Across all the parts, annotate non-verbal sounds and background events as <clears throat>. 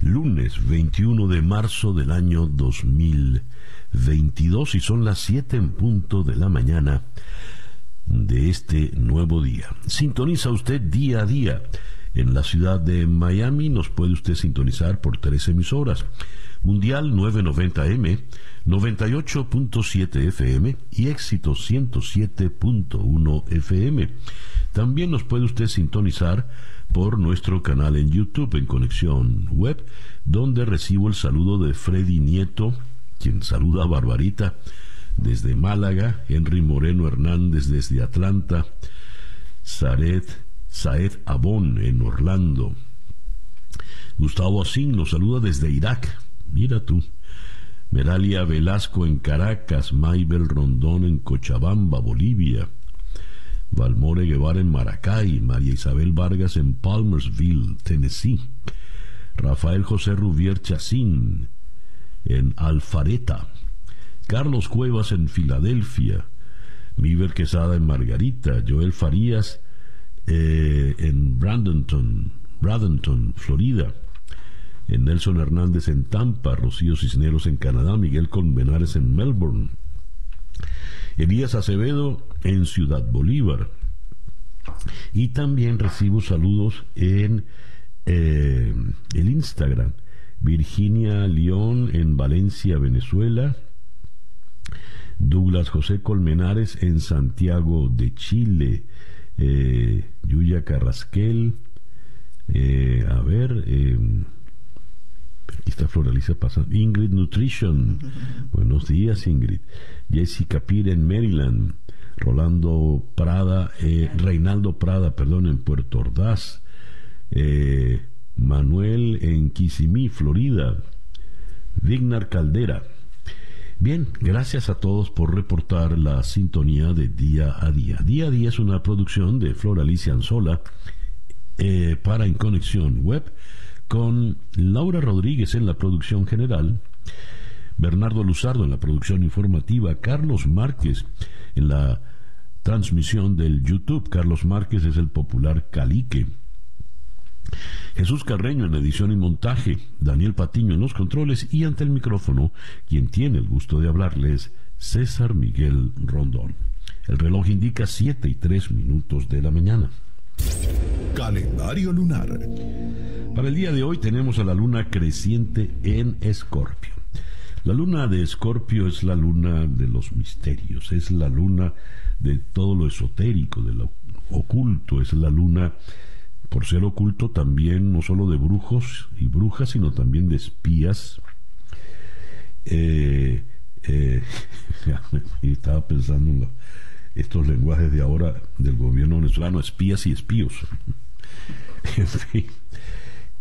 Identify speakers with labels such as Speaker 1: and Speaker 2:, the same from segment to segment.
Speaker 1: lunes 21 de marzo del año 2022 y son las 7 en punto de la mañana de este nuevo día. Sintoniza usted día a día. En la ciudad de Miami nos puede usted sintonizar por tres emisoras. Mundial 990M, 98.7 FM y Éxito 107.1 FM. También nos puede usted sintonizar por nuestro canal en YouTube en Conexión Web, donde recibo el saludo de Freddy Nieto, quien saluda a Barbarita desde Málaga, Henry Moreno Hernández desde Atlanta, Saed, Abón en Orlando, Gustavo Asín nos saluda desde Irak, mira tú, Meralia Velasco en Caracas, Maybel Rondón en Cochabamba, Bolivia, Valmore Guevara en Maracay, María Isabel Vargas en Palmersville, Tennessee, Rafael José Rubier Chacín en Alfareta, Carlos Cuevas en Filadelfia, Miver Quesada en Margarita, Joel Farías eh, en Bradenton, Bradenton, Florida, en Nelson Hernández en Tampa, Rocío Cisneros en Canadá, Miguel Colmenares en Melbourne, Elías Acevedo en Ciudad Bolívar. Y también recibo saludos en eh, el Instagram. Virginia León en Valencia, Venezuela. Douglas José Colmenares en Santiago de Chile. Eh, Yuya Carrasquel. Eh, a ver. Aquí está Floraliza pasando. Ingrid Nutrition. Buenos días, Ingrid. Jessica Pira en Maryland. Rolando Prada, eh, Reinaldo Prada, perdón, en Puerto Ordaz. Eh, Manuel en Kissimmee, Florida. Vignar Caldera. Bien, gracias a todos por reportar la sintonía de Día a Día. Día a Día es una producción de Flor Alicia Anzola eh, para En Conexión Web con Laura Rodríguez en la producción general, Bernardo Luzardo en la producción informativa, Carlos Márquez en la transmisión del YouTube. Carlos Márquez es el popular Calique. Jesús Carreño en edición y montaje, Daniel Patiño en los controles y ante el micrófono, quien tiene el gusto de hablarles, César Miguel Rondón. El reloj indica 7 y 3 minutos de la mañana.
Speaker 2: Calendario lunar.
Speaker 1: Para el día de hoy tenemos a la luna creciente en Escorpio. La luna de Escorpio es la luna de los misterios, es la luna de todo lo esotérico, de lo oculto, es la luna, por ser oculto también, no solo de brujos y brujas, sino también de espías. Eh, eh, <laughs> estaba pensando en estos lenguajes de ahora del gobierno venezolano, espías y espíos. <laughs> en fin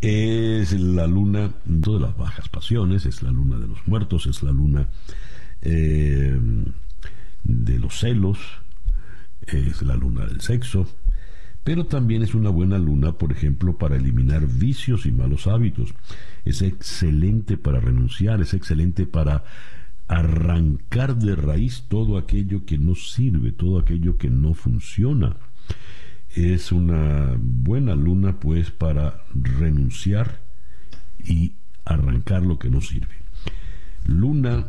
Speaker 1: es la luna de las bajas pasiones, es la luna de los muertos, es la luna eh, de los celos, es la luna del sexo, pero también es una buena luna, por ejemplo, para eliminar vicios y malos hábitos. Es excelente para renunciar, es excelente para arrancar de raíz todo aquello que no sirve, todo aquello que no funciona es una buena luna pues para renunciar y arrancar lo que no sirve. Luna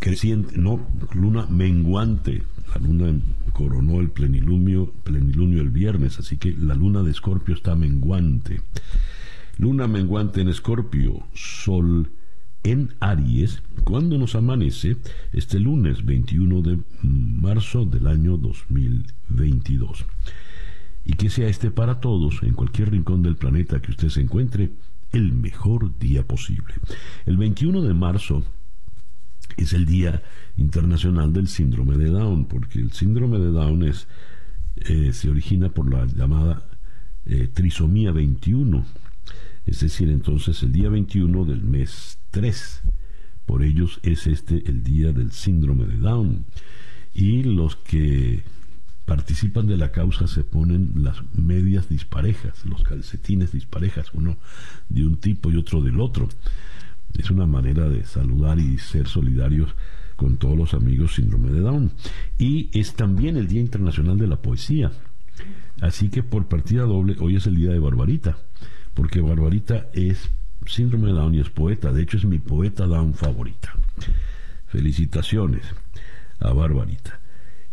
Speaker 1: creciente, no, luna menguante. La luna coronó el plenilunio, plenilunio el viernes, así que la luna de Escorpio está menguante. Luna menguante en Escorpio, Sol en Aries, cuando nos amanece este lunes 21 de marzo del año 2022 y que sea este para todos, en cualquier rincón del planeta que usted se encuentre, el mejor día posible. El 21 de marzo es el Día Internacional del Síndrome de Down, porque el síndrome de Down es, eh, se origina por la llamada eh, trisomía 21, es decir, entonces el día 21 del mes 3, Por ellos es este el día del síndrome de Down. Y los que participan de la causa se ponen las medias disparejas, los calcetines disparejas, uno de un tipo y otro del otro. Es una manera de saludar y ser solidarios con todos los amigos síndrome de Down. Y es también el Día Internacional de la Poesía. Así que por partida doble, hoy es el día de Barbarita, porque Barbarita es síndrome de Down y es poeta. De hecho, es mi poeta Down favorita. Felicitaciones a Barbarita.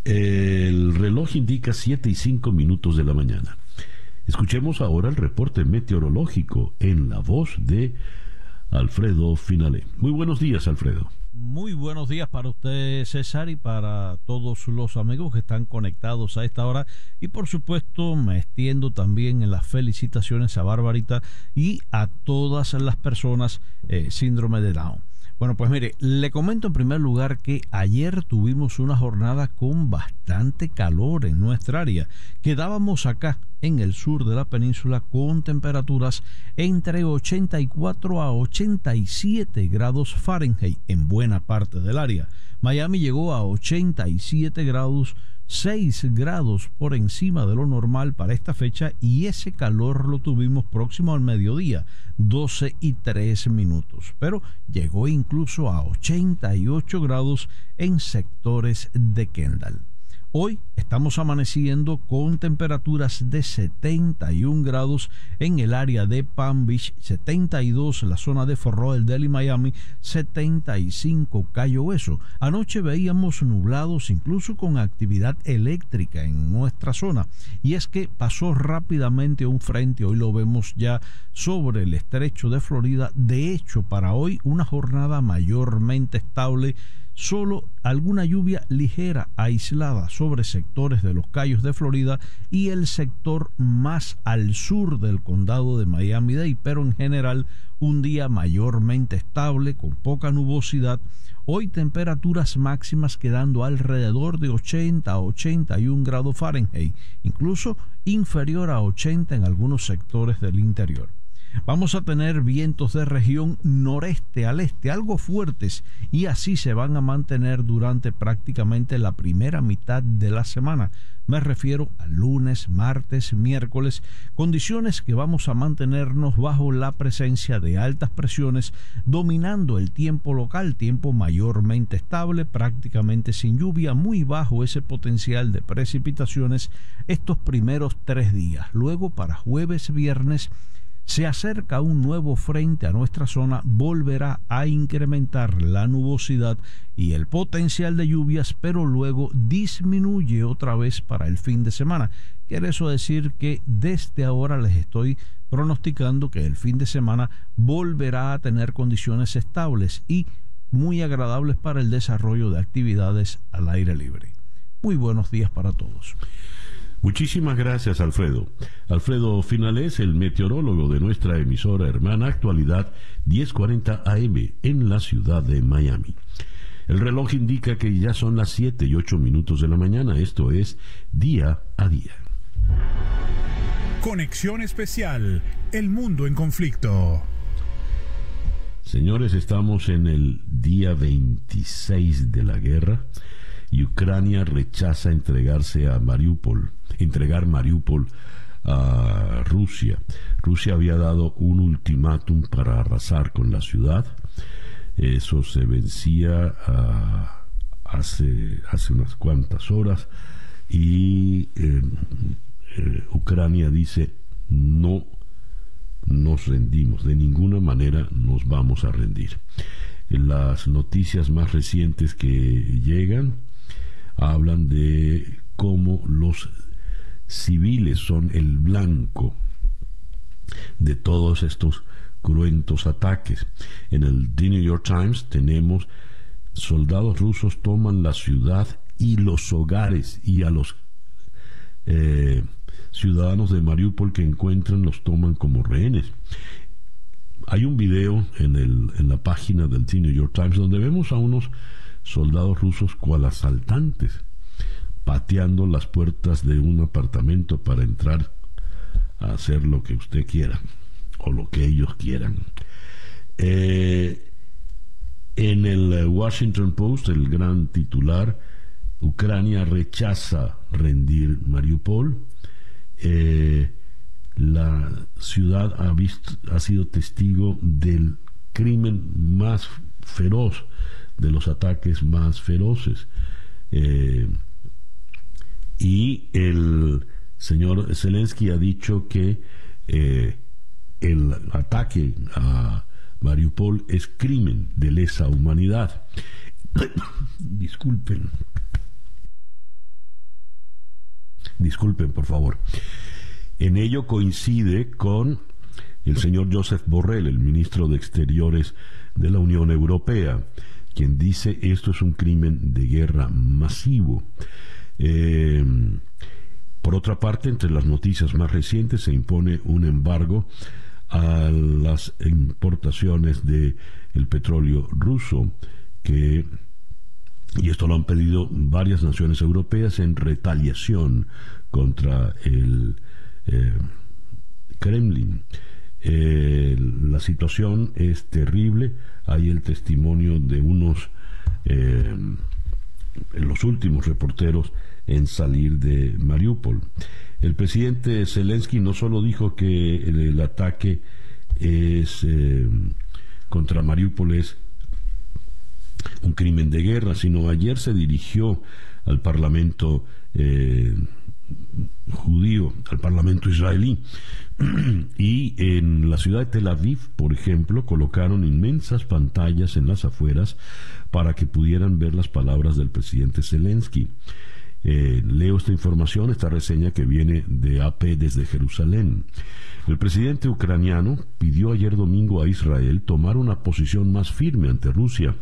Speaker 1: El reloj indica 7 y 5 minutos de la mañana. Escuchemos ahora el reporte meteorológico en la voz de Alfredo Finale. Muy buenos días, Alfredo.
Speaker 3: Muy buenos días para usted, César, y para todos los amigos que están conectados a esta hora. Y por supuesto, me extiendo también en las felicitaciones a Barbarita y a todas las personas eh, síndrome de Down. Bueno, pues mire, le comento en primer lugar que ayer tuvimos una jornada con bastante calor en nuestra área. Quedábamos acá en el sur de la península con temperaturas entre 84 a 87 grados Fahrenheit en buena parte del área. Miami llegó a 87 grados 6 grados por encima de lo normal para esta fecha y ese calor lo tuvimos próximo al mediodía, 12 y 3 minutos, pero llegó incluso a 88 grados en sectores de Kendall. Hoy estamos amaneciendo con temperaturas de 71 grados en el área de Palm Beach, 72 en la zona de Fort Lauderdale y Miami, 75 Cayo Hueso. Anoche veíamos nublados incluso con actividad eléctrica en nuestra zona y es que pasó rápidamente un frente, hoy lo vemos ya sobre el estrecho de Florida. De hecho, para hoy una jornada mayormente estable solo alguna lluvia ligera aislada sobre sectores de los Cayos de Florida y el sector más al sur del condado de Miami-Dade, pero en general un día mayormente estable con poca nubosidad. Hoy temperaturas máximas quedando alrededor de 80 a 81 grados Fahrenheit, incluso inferior a 80 en algunos sectores del interior. Vamos a tener vientos de región noreste al este, algo fuertes, y así se van a mantener durante prácticamente la primera mitad de la semana. Me refiero a lunes, martes, miércoles, condiciones que vamos a mantenernos bajo la presencia de altas presiones, dominando el tiempo local, tiempo mayormente estable, prácticamente sin lluvia, muy bajo ese potencial de precipitaciones estos primeros tres días. Luego para jueves, viernes, se acerca un nuevo frente a nuestra zona, volverá a incrementar la nubosidad y el potencial de lluvias, pero luego disminuye otra vez para el fin de semana. Quiere eso decir que desde ahora les estoy pronosticando que el fin de semana volverá a tener condiciones estables y muy agradables para el desarrollo de actividades al aire libre. Muy buenos días para todos.
Speaker 1: Muchísimas gracias, Alfredo. Alfredo Finales, el meteorólogo de nuestra emisora hermana Actualidad 1040 AM en la ciudad de Miami. El reloj indica que ya son las 7 y 8 minutos de la mañana, esto es día a día.
Speaker 2: Conexión especial, el mundo en conflicto.
Speaker 1: Señores, estamos en el día 26 de la guerra y Ucrania rechaza entregarse a Mariupol entregar Mariupol a Rusia. Rusia había dado un ultimátum para arrasar con la ciudad. Eso se vencía ah, hace, unas cuantas horas y eh, eh, Ucrania dice no nos rendimos, de ninguna manera nos vamos a rendir. Las noticias más recientes que llegan hablan de cómo los civiles son el blanco de todos estos cruentos ataques. En el The New York Times tenemos soldados rusos toman la ciudad y los hogares y a los eh, ciudadanos de Mariupol que encuentran los toman como rehenes. Hay un video en, el, en la página del The New York Times donde vemos a unos soldados rusos cual asaltantes pateando las puertas de un apartamento para entrar a hacer lo que usted quiera o lo que ellos quieran. Eh, En el Washington Post, el gran titular, Ucrania rechaza rendir Mariupol. Eh, la ciudad ha, visto, ha sido testigo del crimen más feroz, de los ataques más feroces. Eh, y el señor Zelensky ha dicho que eh, el ataque a Mariupol es crimen de lesa humanidad. <coughs> Disculpen. Disculpen, por favor. En ello coincide con el señor Joseph Borrell, el ministro de Exteriores de la Unión Europea, quien dice esto es un crimen de guerra masivo. Eh, por otra parte, entre las noticias más recientes se impone un embargo a las importaciones de petróleo ruso que y esto lo han pedido varias naciones europeas en retaliación contra el eh, Kremlin. Eh, la situación es terrible. Hay el testimonio de unos, eh, los últimos reporteros en salir de Mariupol. El presidente Zelensky no solo dijo que el, ataque es contra Mariupol es un crimen de guerra, sino ayer se dirigió al Parlamento judío, al Parlamento israelí. <clears throat> y en la ciudad de Tel Aviv, por ejemplo, colocaron inmensas pantallas en las afueras para que pudieran ver las palabras del presidente Zelensky. Eh, leo esta información, esta reseña que viene de AP desde Jerusalén. El presidente ucraniano pidió ayer domingo a Israel tomar una posición más firme ante Rusia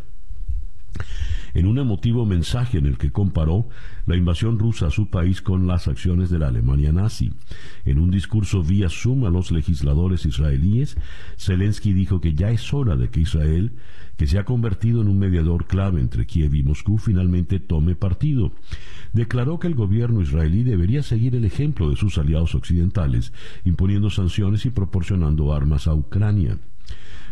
Speaker 1: en un emotivo mensaje en el que comparó la invasión rusa a su país con las acciones de la Alemania nazi. En un discurso vía Zoom a los legisladores israelíes, Zelensky dijo que ya es hora de que Israel, que se ha convertido en un mediador clave entre Kiev y Moscú, finalmente tome partido. Declaró que el gobierno israelí debería seguir el ejemplo de sus aliados occidentales, imponiendo sanciones y proporcionando armas a Ucrania.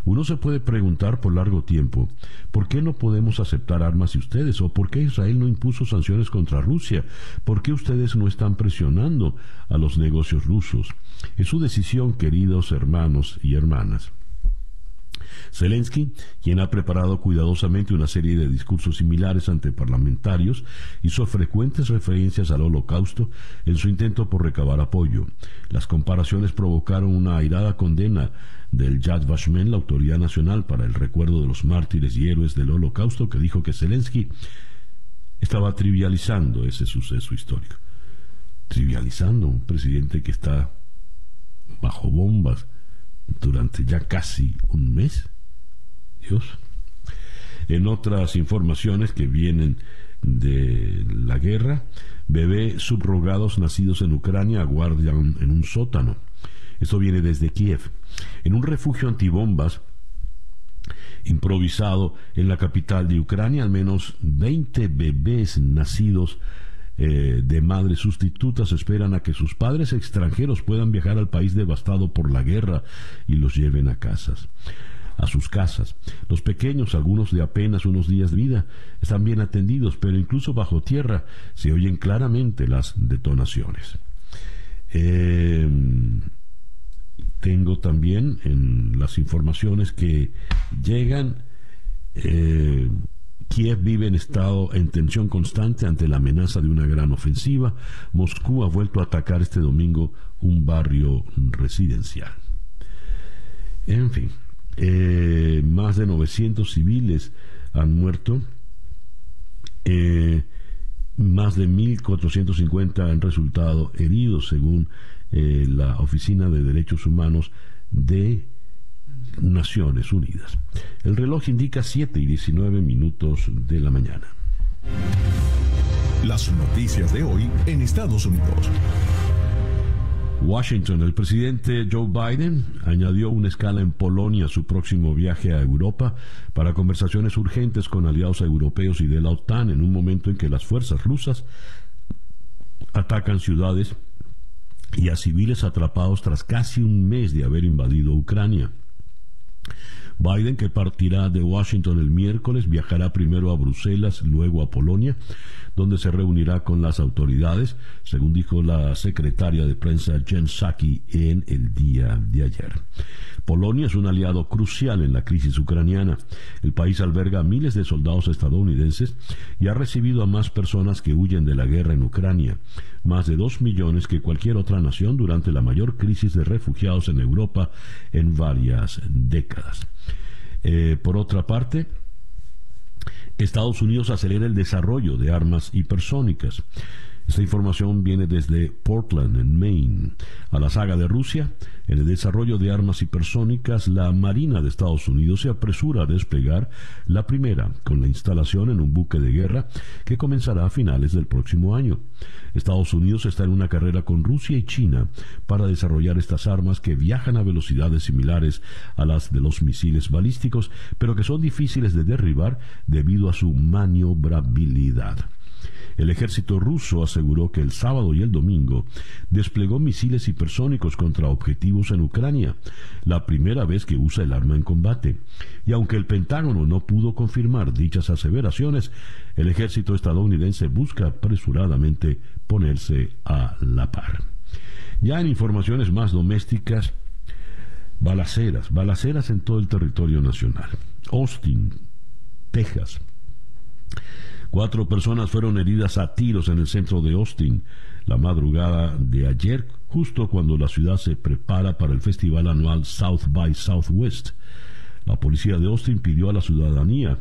Speaker 1: Uno se puede preguntar por largo tiempo, ¿por qué no podemos aceptar armas de ustedes? ¿O por qué Israel no impuso sanciones contra Rusia? ¿Por qué ustedes no están presionando a los negocios rusos? Es su decisión, queridos hermanos y hermanas. Zelensky, quien ha preparado cuidadosamente una serie de discursos similares ante parlamentarios, hizo frecuentes referencias al holocausto en su intento por recabar apoyo. Las comparaciones provocaron una airada condena del Yad Vashem, la Autoridad Nacional para el Recuerdo de los Mártires y Héroes del Holocausto, que dijo que Zelensky estaba trivializando ese suceso histórico. Trivializando un presidente que está bajo bombas durante ya casi un mes. Dios. En otras informaciones que vienen de la guerra, bebés subrogados nacidos en Ucrania aguardan en un sótano. Esto viene desde Kiev. En un refugio antibombas improvisado en la capital de Ucrania, al menos 20 bebés nacidos eh, de madres sustitutas esperan a que sus padres extranjeros puedan viajar al país devastado por la guerra y los lleven a casas a sus casas. Los pequeños, algunos de apenas unos días de vida, están bien atendidos, pero incluso bajo tierra se oyen claramente las detonaciones. Eh, tengo también en las informaciones que llegan, eh, Kiev vive en estado en tensión constante ante la amenaza de una gran ofensiva. Moscú ha vuelto a atacar este domingo un barrio residencial. En fin, eh, más de 900 civiles han muerto. Eh, más de 1.450 han resultado heridos, según eh, la Oficina de Derechos Humanos de Naciones Unidas. El reloj indica 7 y 19 minutos de la mañana.
Speaker 2: Las noticias de hoy en Estados Unidos.
Speaker 1: Washington, el presidente Joe Biden añadió una escala en Polonia a su próximo viaje a Europa para conversaciones urgentes con aliados europeos y de la OTAN en un momento en que las fuerzas rusas atacan ciudades y a civiles atrapados tras casi un mes de haber invadido Ucrania. Biden, que partirá de Washington el miércoles, viajará primero a Bruselas, luego a Polonia, donde se reunirá con las autoridades, según dijo la secretaria de prensa Jen Psaki en el día de ayer. Polonia es un aliado crucial en la crisis ucraniana. El país alberga a miles de soldados estadounidenses y ha recibido a más personas que huyen de la guerra en Ucrania, más de dos millones que cualquier otra nación durante la mayor crisis de refugiados en Europa en varias décadas. Eh, por otra parte, Estados Unidos acelera el desarrollo de armas hipersónicas. Esta información viene desde Portland, en Maine. A la saga de Rusia, en el desarrollo de armas hipersónicas, la Marina de Estados Unidos se apresura a desplegar la primera, con la instalación en un buque de guerra que comenzará a finales del próximo año. Estados Unidos está en una carrera con Rusia y China para desarrollar estas armas que viajan a velocidades similares a las de los misiles balísticos, pero que son difíciles de derribar debido a su maniobrabilidad. El ejército ruso aseguró que el sábado y el domingo desplegó misiles hipersónicos contra objetivos en Ucrania, la primera vez que usa el arma en combate. Y aunque el Pentágono no pudo confirmar dichas aseveraciones, el ejército estadounidense busca apresuradamente ponerse a la par. Ya en informaciones más domésticas, balaceras, balaceras en todo el territorio nacional. Austin, Texas. Cuatro personas fueron heridas a tiros en el centro de Austin la madrugada de ayer, justo cuando la ciudad se prepara para el festival anual South by Southwest. La policía de Austin pidió a la ciudadanía,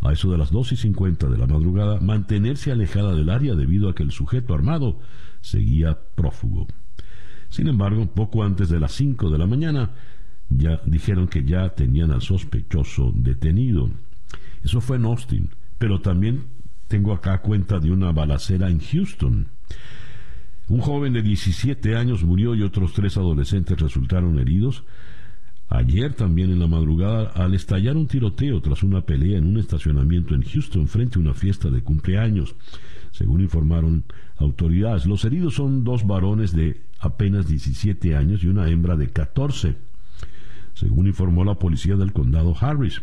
Speaker 1: a eso de las 2 y 50 de la madrugada, mantenerse alejada del área debido a que el sujeto armado seguía prófugo. Sin embargo, poco antes de las 5 de la mañana, ya dijeron que ya tenían al sospechoso detenido. Eso fue en Austin, pero también tengo acá cuenta de una balacera en Houston. Un joven de 17 años murió y otros tres adolescentes resultaron heridos. Ayer también en la madrugada, al estallar un tiroteo tras una pelea en un estacionamiento en Houston frente a una fiesta de cumpleaños, según informaron autoridades. Los heridos son dos varones de apenas 17 años y una hembra de 14, según informó la policía del condado Harris.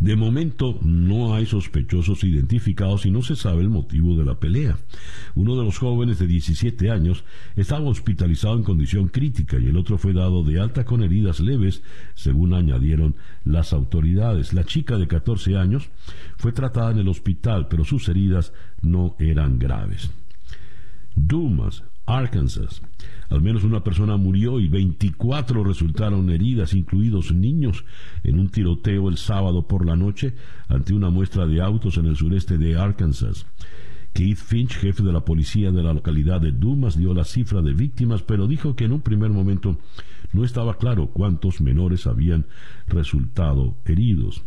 Speaker 1: De momento no hay sospechosos identificados y no se sabe el motivo de la pelea. Uno de los jóvenes de 17 años estaba hospitalizado en condición crítica y el otro fue dado de alta con heridas leves, según añadieron las autoridades. La chica de 14 años fue tratada en el hospital, pero sus heridas no eran graves. Dumas, Arkansas. Al menos una persona murió y 24 resultaron heridas, incluidos niños, en un tiroteo el sábado por la noche ante una muestra de autos en el sureste de Arkansas. Keith Finch, jefe de la policía de la localidad de Dumas, dio la cifra de víctimas, pero dijo que en un primer momento no estaba claro cuántos menores habían resultado heridos.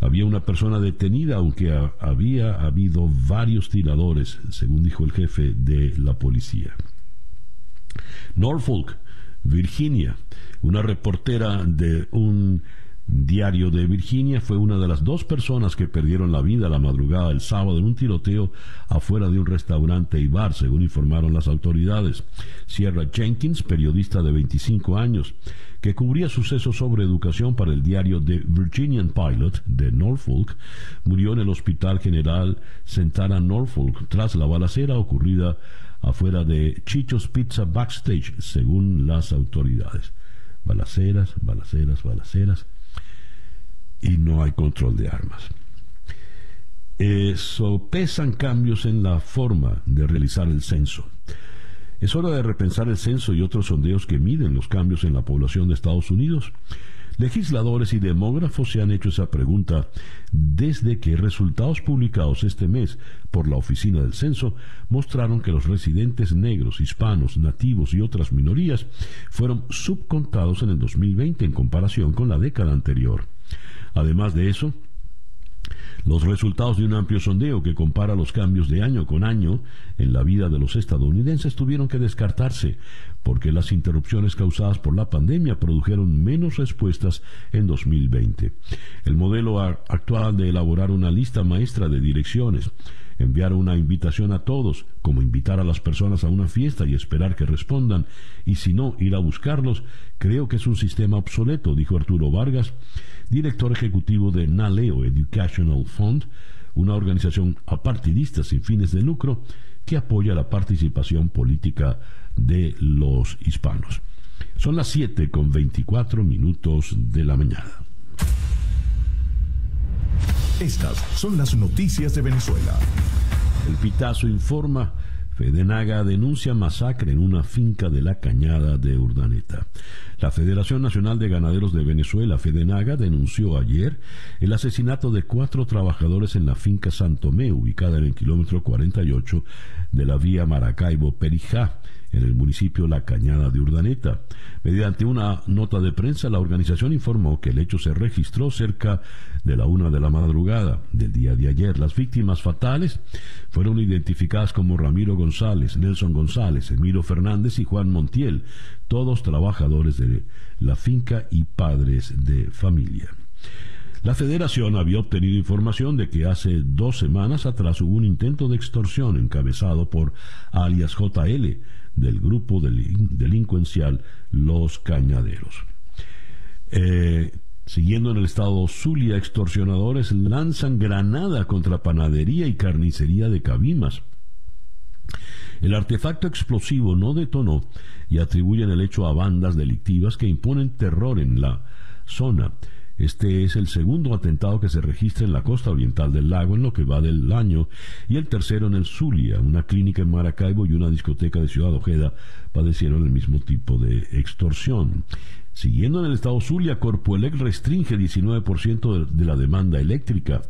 Speaker 1: Había una persona detenida, aunque había habido varios tiradores, según dijo el jefe de la policía. Norfolk, Virginia, una reportera de un diario de Virginia fue una de las dos personas que perdieron la vida la madrugada del sábado en un tiroteo afuera de un restaurante y bar, según informaron las autoridades. Sierra Jenkins, periodista de 25 años, que cubría sucesos sobre educación para el diario The Virginian Pilot de Norfolk, murió en el Hospital General Sentara Norfolk tras la balacera ocurrida afuera de Chicho's Pizza Backstage, según las autoridades. Balaceras, balaceras, balaceras, y no hay control de armas. Eso pesan cambios en la forma de realizar el censo. Es hora de repensar el censo y otros sondeos que miden los cambios en la población de Estados Unidos. Legisladores y demógrafos se han hecho esa pregunta desde que resultados publicados este mes por la Oficina del Censo mostraron que los residentes negros, hispanos, nativos y otras minorías fueron subcontados en el 2020 en comparación con la década anterior. Además de eso, Los resultados de un amplio sondeo que compara los cambios de año con año en la vida de los estadounidenses tuvieron que descartarse porque las interrupciones causadas por la pandemia produjeron menos respuestas en 2020. El modelo actual de elaborar una lista maestra de direcciones enviar una invitación a todos, como invitar a las personas a una fiesta y esperar que respondan, y si no, ir a buscarlos, creo que es un sistema obsoleto, dijo Arturo Vargas, director ejecutivo de Naleo Educational Fund, una organización apartidista sin fines de lucro que apoya la participación política de los hispanos. Son las 7 con 24 minutos de la mañana.
Speaker 2: Estas son las noticias de Venezuela.
Speaker 1: El Pitazo informa. Fedenaga denuncia masacre en una finca de la Cañada de Urdaneta. La Federación Nacional de Ganaderos de Venezuela, Fedenaga, denunció ayer el asesinato de cuatro trabajadores en la finca Santomé, ubicada en el kilómetro 48 de la vía Maracaibo-Perijá, en el municipio La Cañada de Urdaneta. Mediante una nota de prensa, la organización informó que el hecho se registró cerca de la una de la madrugada del día de ayer. Las víctimas fatales fueron identificadas como Ramiro González, Nelson González, Emilio Fernández y Juan Montiel, todos trabajadores de la finca y padres de familia. La federación había obtenido información de que hace dos semanas atrás hubo un intento de extorsión encabezado por alias JL, del grupo delincuencial Los Cañaderos. Eh, siguiendo en el estado Zulia, extorsionadores lanzan granada contra panadería y carnicería de Cabimas. El artefacto explosivo no detonó y atribuyen el hecho a bandas delictivas que imponen terror en la zona. Este es el segundo atentado que se registra en la costa oriental del lago en lo que va del año y el tercero en el Zulia. Una clínica en Maracaibo y una discoteca de Ciudad Ojeda padecieron el mismo tipo de extorsión. Siguiendo en el estado Zulia, Corpoelec restringe 19% de la demanda eléctrica.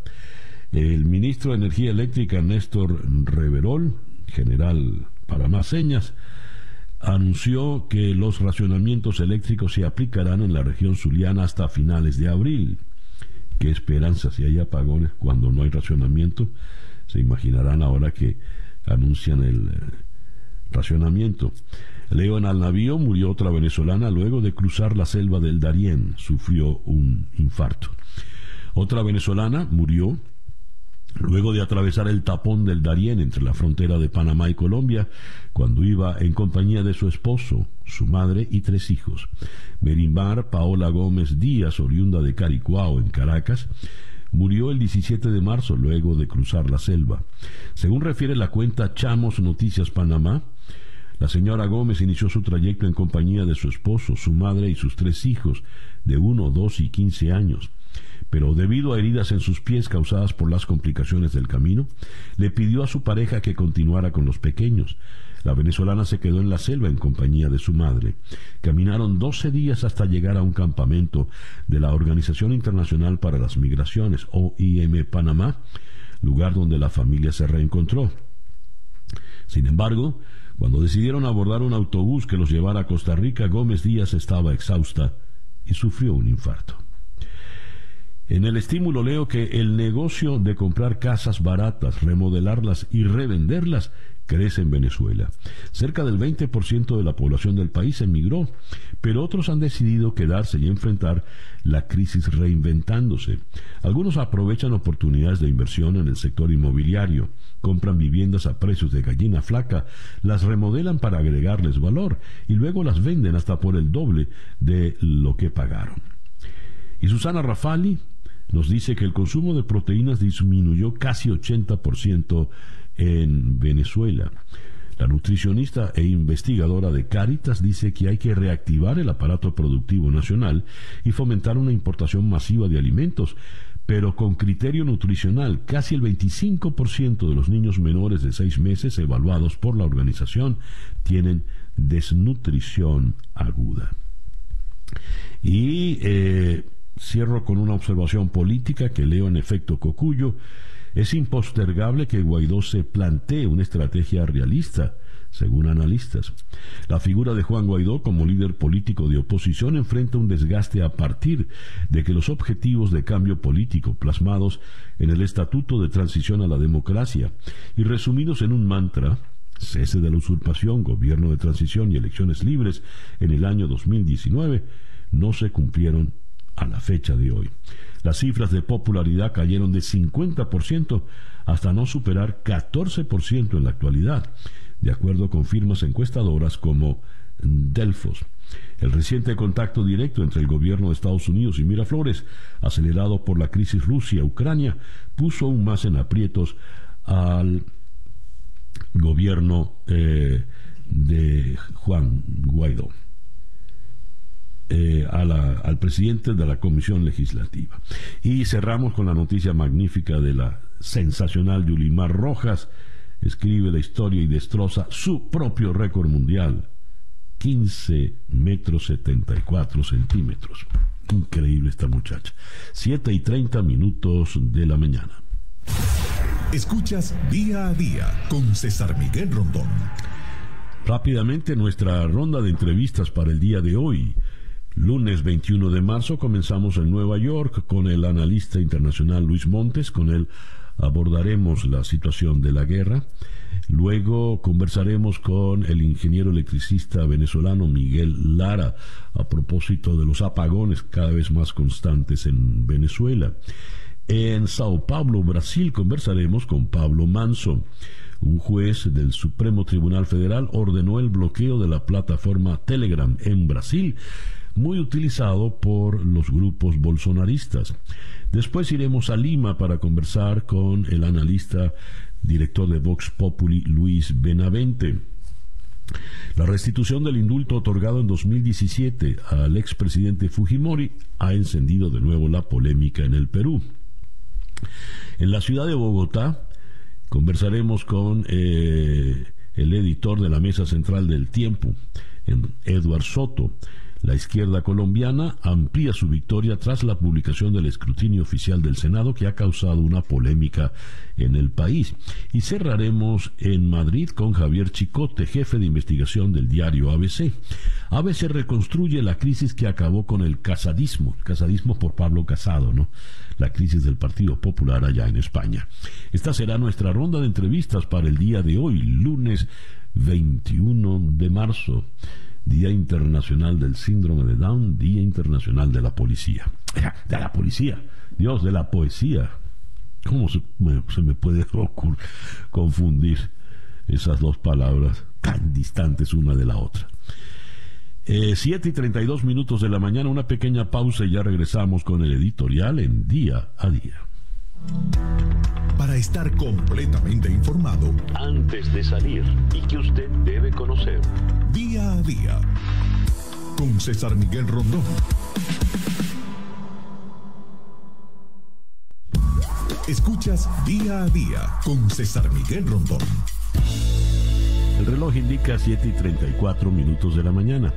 Speaker 1: El ministro de Energía Eléctrica, Néstor Reverol, general para más señas, anunció que los racionamientos eléctricos se aplicarán en la región zuliana hasta finales de abril. Qué esperanza si hay apagones cuando no hay racionamiento. Se imaginarán ahora que anuncian el eh, racionamiento. Leo en al navío murió otra venezolana luego de cruzar la selva del Darién. Sufrió un infarto. Otra venezolana murió luego de atravesar el tapón del Darién entre la frontera de Panamá y Colombia, cuando iba en compañía de su esposo, su madre y tres hijos. Merimbar Paola Gómez Díaz, oriunda de Caricuao, en Caracas, murió el 17 de marzo luego de cruzar la selva. Según refiere la cuenta Chamos Noticias Panamá, la señora Gómez inició su trayecto en compañía de su esposo, su madre y sus tres hijos, de uno, dos y quince años pero debido a heridas en sus pies causadas por las complicaciones del camino, le pidió a su pareja que continuara con los pequeños. La venezolana se quedó en la selva en compañía de su madre. Caminaron 12 días hasta llegar a un campamento de la Organización Internacional para las Migraciones, OIM Panamá, lugar donde la familia se reencontró. Sin embargo, cuando decidieron abordar un autobús que los llevara a Costa Rica, Gómez Díaz estaba exhausta y sufrió un infarto. En el estímulo leo que el negocio de comprar casas baratas, remodelarlas y revenderlas crece en Venezuela. Cerca del 20% de la población del país emigró, pero otros han decidido quedarse y enfrentar la crisis reinventándose. Algunos aprovechan oportunidades de inversión en el sector inmobiliario, compran viviendas a precios de gallina flaca, las remodelan para agregarles valor y luego las venden hasta por el doble de lo que pagaron. Y Susana Rafali, nos dice que el consumo de proteínas disminuyó casi 80% en Venezuela. La nutricionista e investigadora de Caritas dice que hay que reactivar el aparato productivo nacional y fomentar una importación masiva de alimentos, pero con criterio nutricional. Casi el 25% de los niños menores de seis meses evaluados por la organización tienen desnutrición aguda. Y eh, Cierro con una observación política que leo en efecto Cocuyo. Es impostergable que Guaidó se plantee una estrategia realista según analistas. La figura de Juan Guaidó como líder político de oposición enfrenta un desgaste a partir de que los objetivos de cambio político plasmados en el Estatuto de Transición a la Democracia y resumidos en un mantra, cese de la usurpación, gobierno de transición y elecciones libres en el año 2019, no se cumplieron a la fecha de hoy. Las cifras de popularidad cayeron de 50% hasta no superar 14% en la actualidad de acuerdo con firmas encuestadoras como Delfos. El reciente contacto directo entre el gobierno de Estados Unidos y Miraflores, acelerado por la crisis Rusia-Ucrania, puso aún más en aprietos al gobierno eh, de Juan Guaidó. Eh, al presidente de la Comisión Legislativa. Y cerramos con la noticia magnífica de la sensacional Yulimar Rojas, escribe la historia y destroza su propio récord mundial. 15 metros 74 centímetros. Increíble esta muchacha. 7 y 30 minutos de la mañana.
Speaker 2: Escuchas día a día con César Miguel Rondón.
Speaker 1: Rápidamente nuestra ronda de entrevistas para el día de hoy. Lunes 21 de marzo comenzamos en Nueva York con el analista internacional Luis Montes, con el abordaremos la situación de la guerra. Luego conversaremos con el ingeniero electricista venezolano Miguel Lara a propósito de los apagones cada vez más constantes en Venezuela. En Sao Paulo, Brasil, conversaremos con Pablo Manso. Un juez del Supremo Tribunal Federal ordenó el bloqueo de la plataforma Telegram en Brasil, muy utilizado por los grupos bolsonaristas. Después iremos a Lima para conversar con el analista director de Vox Populi, Luis Benavente. La restitución del indulto otorgado en 2017 al expresidente Fujimori ha encendido de nuevo la polémica en el Perú. En la ciudad de Bogotá conversaremos con eh, el editor de la Mesa Central del Tiempo, Edward Soto, la izquierda colombiana amplía su victoria tras la publicación del escrutinio oficial del Senado que ha causado una polémica en el país. Y cerraremos en Madrid con Javier Chicote, jefe de investigación del diario ABC. ABC reconstruye la crisis que acabó con el casadismo, casadismo por Pablo Casado, ¿no? La crisis del Partido Popular allá en España. Esta será nuestra ronda de entrevistas para el día de hoy, lunes 21 de marzo. Día Internacional del Síndrome de Down, Día Internacional de la Policía. De la policía, Dios, de la poesía. ¿Cómo se me, puede confundir esas dos palabras tan distantes una de la otra? Eh, 7 y 32 minutos de la mañana, una pequeña pausa y ya regresamos con el editorial en Día a Día.
Speaker 2: Para estar completamente informado
Speaker 1: antes de salir y que usted debe conocer.
Speaker 2: Día a día con César Miguel Rondón. Escuchas día a día con César Miguel Rondón.
Speaker 1: El reloj indica 7 y 34 minutos de la mañana.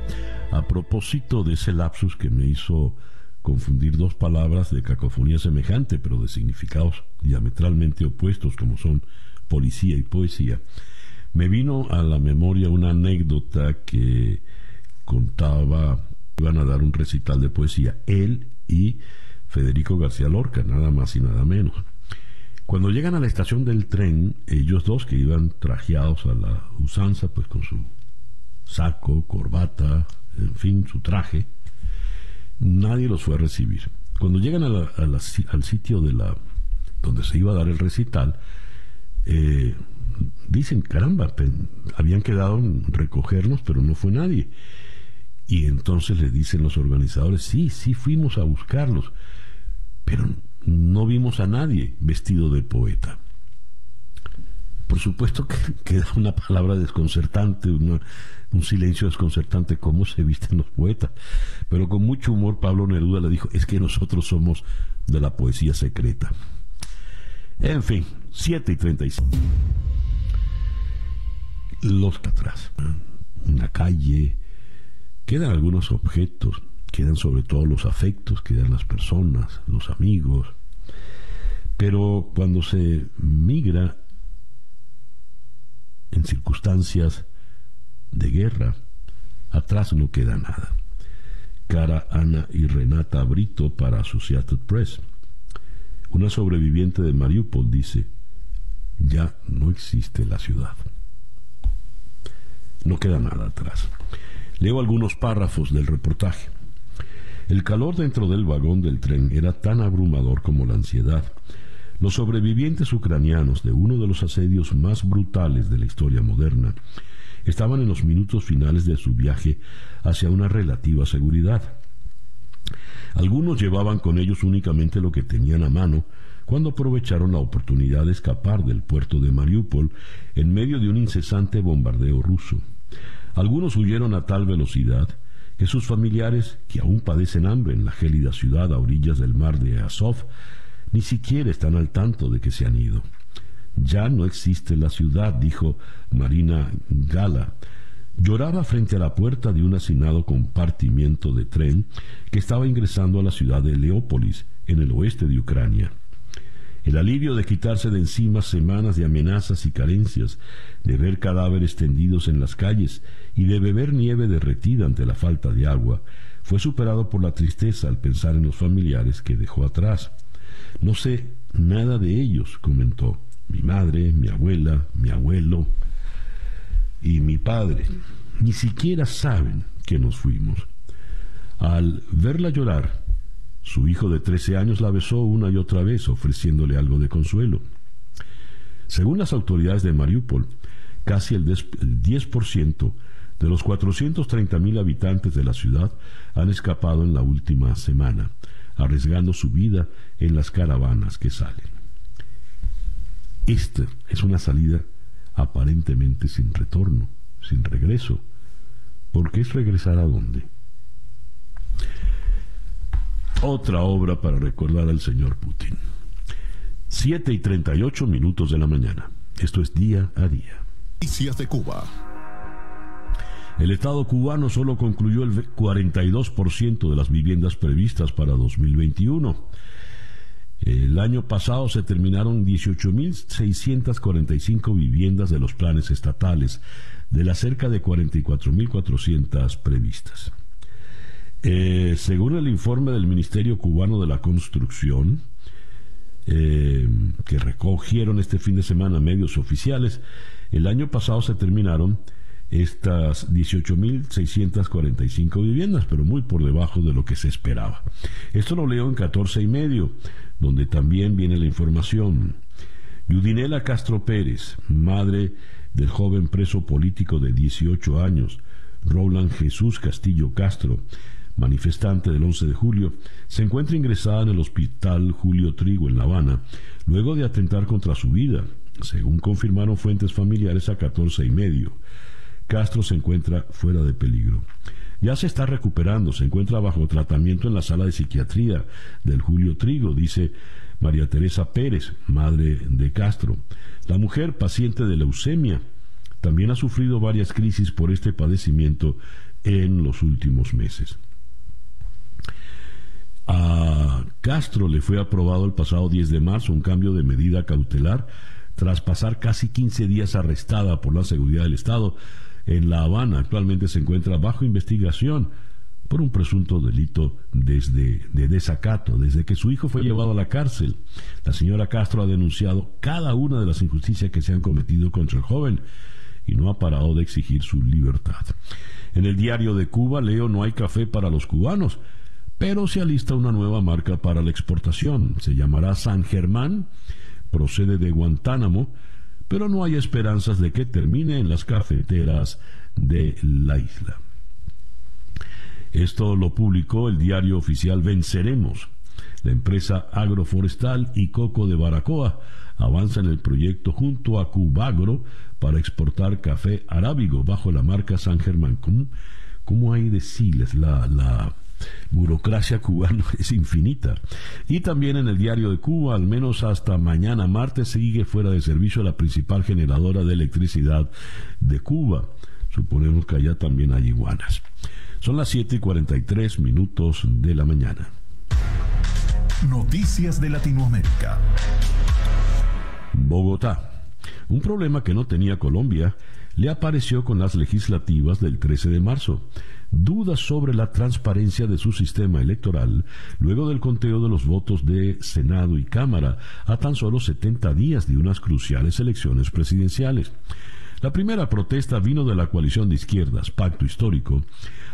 Speaker 1: A propósito de ese lapsus que me hizo confundir dos palabras de cacofonía semejante, pero de significados diametralmente opuestos, como son policía y poesía, me vino a la memoria una anécdota que contaba, iban a dar un recital de poesía, él y Federico García Lorca, nada más y nada menos. Cuando llegan a la estación del tren, ellos dos que iban trajeados a la usanza, pues con su saco, corbata, en fin, su traje, nadie los fue a recibir. Cuando llegan al sitio de la donde se iba a dar el recital, eh, dicen, caramba, habían quedado en recogernos, pero no fue nadie. Y entonces le dicen los organizadores, sí, sí fuimos a buscarlos, pero no vimos a nadie vestido de poeta. Por supuesto que <laughs> queda una palabra desconcertante, un silencio desconcertante, cómo se visten los poetas. Pero con mucho humor Pablo Neruda le dijo, es que nosotros somos de la poesía secreta. En fin, 7 y 35. Los atrás, una calle, quedan algunos objetos, quedan sobre todo los afectos, quedan las personas, los amigos. Pero cuando se migra en circunstancias de guerra, atrás no queda nada. Cara Ana y Renata Brito para Associated Press. Una sobreviviente de Mariupol dice, ya no existe la ciudad. No queda nada atrás. Leo algunos párrafos del reportaje. El calor dentro del vagón del tren era tan abrumador como la ansiedad. Los sobrevivientes ucranianos de uno de los asedios más brutales de la historia moderna estaban en los minutos finales de su viaje hacia una relativa seguridad. Algunos llevaban con ellos únicamente lo que tenían a mano cuando aprovecharon la oportunidad de escapar del puerto de Mariupol en medio de un incesante bombardeo ruso. Algunos huyeron a tal velocidad que sus familiares, que aún padecen hambre en la gélida ciudad a orillas del mar de Azov, ni siquiera están al tanto de que se han ido. Ya no existe la ciudad, dijo Marina Gala. Lloraba frente a la puerta de un hacinado compartimiento de tren que estaba ingresando a la ciudad de Leópolis, en el oeste de Ucrania. El alivio de quitarse de encima semanas de amenazas y carencias, de ver cadáveres tendidos en las calles y de beber nieve derretida ante la falta de agua, fue superado por la tristeza al pensar en los familiares que dejó atrás. No sé nada de ellos, comentó. Mi madre, mi abuela, mi abuelo y mi padre ni siquiera saben que nos fuimos. Al verla llorar, su hijo de 13 años la besó una y otra vez, ofreciéndole algo de consuelo. Según las autoridades de Mariupol, casi el 10% de los 430.000 habitantes de la ciudad han escapado en la última semana, arriesgando su vida en las caravanas que salen. Esta es una salida aparentemente sin retorno, sin regreso. ¿Por qué es regresar a dónde? Otra obra para recordar al señor Putin. 7 y 38 minutos de la mañana. Esto es día a día.
Speaker 2: Noticias de Cuba.
Speaker 1: El Estado cubano solo concluyó el 42% de las viviendas previstas para 2021. El año pasado se terminaron 18.645 viviendas de los planes estatales, de las cerca de 44.400 previstas. Eh, según el informe del Ministerio Cubano de la Construcción, eh, que recogieron este fin de semana medios oficiales, el año pasado se terminaron estas 18.645 viviendas, pero muy por debajo de lo que se esperaba. Esto lo leo en 14 y medio, donde también viene la información. Yudinela Castro Pérez, madre del joven preso político de 18 años, Roland Jesús Castillo Castro, manifestante del 11 de julio, se encuentra ingresada en el hospital Julio Trigo en La Habana, luego de atentar contra su vida, según confirmaron fuentes familiares a 14 y medio. Castro se encuentra fuera de peligro. Ya se está recuperando, se encuentra bajo tratamiento en la sala de psiquiatría del Julio Trigo, dice María Teresa Pérez, madre de Castro. La mujer, paciente de leucemia, también ha sufrido varias crisis por este padecimiento en los últimos meses. A Castro le fue aprobado el pasado 10 de marzo un cambio de medida cautelar tras pasar casi 15 días arrestada por la seguridad del Estado en La Habana. Actualmente se encuentra bajo investigación por un presunto delito desde, de desacato, desde que su hijo fue llevado a la cárcel. La señora Castro ha denunciado cada una de las injusticias que se han cometido contra el joven y no ha parado de exigir su libertad. En el diario de Cuba leo no hay café para los cubanos, pero se alista una nueva marca para la exportación. Se llamará San Germán, procede de Guantánamo, pero no hay esperanzas de que termine en las cafeteras de la isla. Esto lo publicó el diario oficial Venceremos. La empresa agroforestal y coco de Baracoa avanza en el proyecto junto a Cubagro para exportar café arábigo bajo la marca San Germán. ¿Cómo, hay decirles la, la burocracia cubana <laughs> es infinita. Y también en el diario de Cuba, al menos hasta mañana martes, sigue fuera de servicio la principal generadora de electricidad de Cuba. Suponemos que allá también hay iguanas. Son las 7 y 43 minutos de la mañana.
Speaker 2: Noticias de Latinoamérica.
Speaker 1: Bogotá. Un problema que no tenía Colombia le apareció con las legislativas del 13 de marzo. Dudas sobre la transparencia de su sistema electoral luego del conteo de los votos de Senado y Cámara a tan solo 70 días de unas cruciales elecciones presidenciales. La primera protesta vino de la coalición de izquierdas, Pacto Histórico,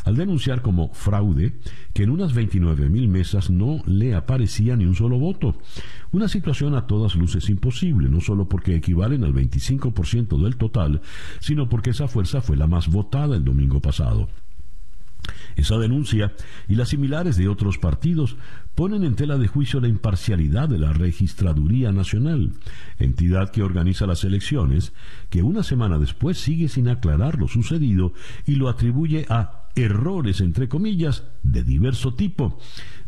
Speaker 1: al denunciar como fraude que en unas 29.000 mesas no le aparecía ni un solo voto. Una situación a todas luces imposible, no solo porque equivalen al 25% del total, sino porque esa fuerza fue la más votada el domingo pasado. Esa denuncia y las similares de otros partidos ponen en tela de juicio la imparcialidad de la Registraduría Nacional, entidad que organiza las elecciones, que una semana después sigue sin aclarar lo sucedido y lo atribuye a errores, entre comillas, de diverso tipo,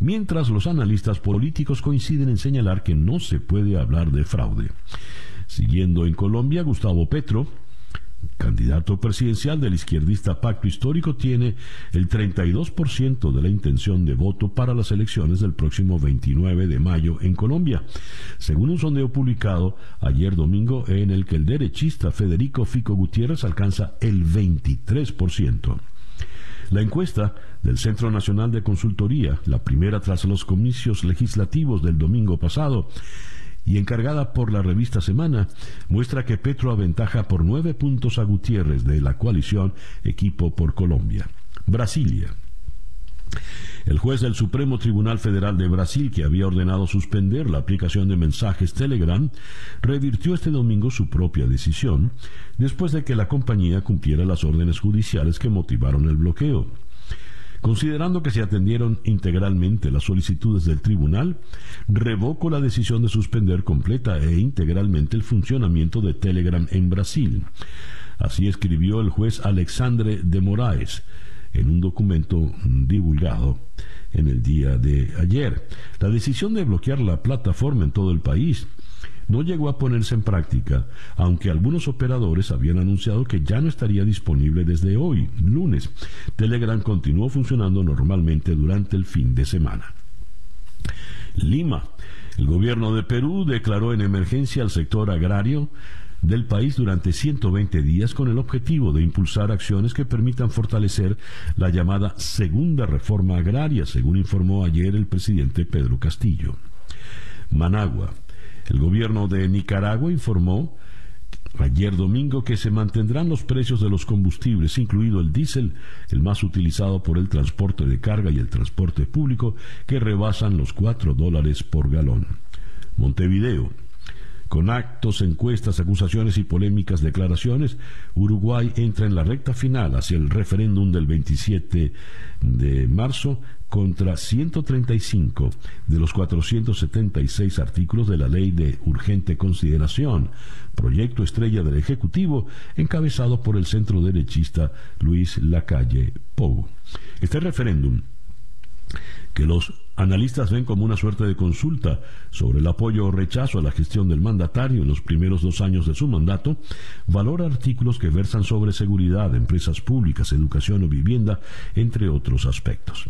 Speaker 1: mientras los analistas políticos coinciden en señalar que no se puede hablar de fraude. Siguiendo en Colombia, Gustavo Petro, candidato presidencial del izquierdista Pacto Histórico, tiene el 32% de la intención de voto para las elecciones del próximo 29 de mayo en Colombia, según un sondeo publicado ayer domingo en el que el derechista Federico Fico Gutiérrez alcanza el 23%. La encuesta del Centro Nacional de Consultoría, la primera tras los comicios legislativos del domingo pasado, y encargada por la revista Semana, muestra que Petro aventaja por nueve puntos a Gutiérrez de la coalición Equipo por Colombia. Brasilia. El juez del Supremo Tribunal Federal de Brasil, que había ordenado suspender la aplicación de mensajes Telegram, revirtió este domingo su propia decisión, después de que la compañía cumpliera las órdenes judiciales que motivaron el bloqueo. Considerando que se atendieron integralmente las solicitudes del tribunal, revoco la decisión de suspender completa e integralmente el funcionamiento de Telegram en Brasil. Así escribió el juez Alexandre de Moraes en un documento divulgado en el día de ayer. La decisión de bloquear la plataforma en todo el país no llegó a ponerse en práctica, aunque algunos operadores habían anunciado que ya no estaría disponible desde hoy, lunes. Telegram continuó funcionando normalmente durante el fin de semana. Lima. El gobierno de Perú declaró en emergencia al sector agrario del país durante 120 días con el objetivo de impulsar acciones que permitan fortalecer la llamada segunda reforma agraria, según informó ayer el presidente Pedro Castillo. Managua. El gobierno de Nicaragua informó ayer domingo que se mantendrán los precios de los combustibles, incluido el diésel, el más utilizado por el transporte de carga y el transporte público, que rebasan los 4 dólares por galón. Montevideo. Con actos, encuestas, acusaciones y polémicas declaraciones, Uruguay entra en la recta final hacia el referéndum del 27 de marzo contra 135 de los 476 artículos de la Ley de Urgente Consideración, proyecto estrella del Ejecutivo, encabezado por el centro derechista Luis Lacalle Pou. Este referéndum que los analistas ven como una suerte de consulta sobre el apoyo o rechazo a la gestión del mandatario en los primeros dos años de su mandato, valora artículos que versan sobre seguridad, empresas públicas, educación o vivienda, entre otros aspectos.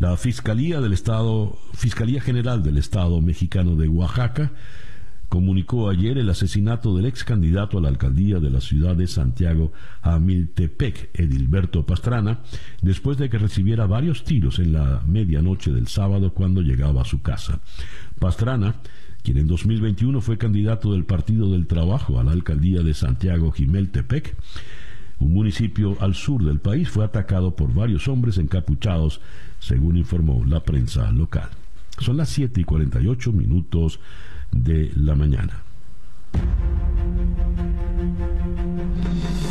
Speaker 1: La Fiscalía del Estado, Fiscalía General del Estado Mexicano de Oaxaca, comunicó ayer el asesinato del ex candidato a la alcaldía de la ciudad de Santiago, Amiltepec, Edilberto Pastrana, después de que recibiera varios tiros en la medianoche del sábado cuando llegaba a su casa. Pastrana, quien en 2021 fue candidato del Partido del Trabajo a la alcaldía de Santiago Jimeltepec, un municipio al sur del país, fue atacado por varios hombres encapuchados, según informó la prensa local. Son las 7 y 48 minutos de la mañana.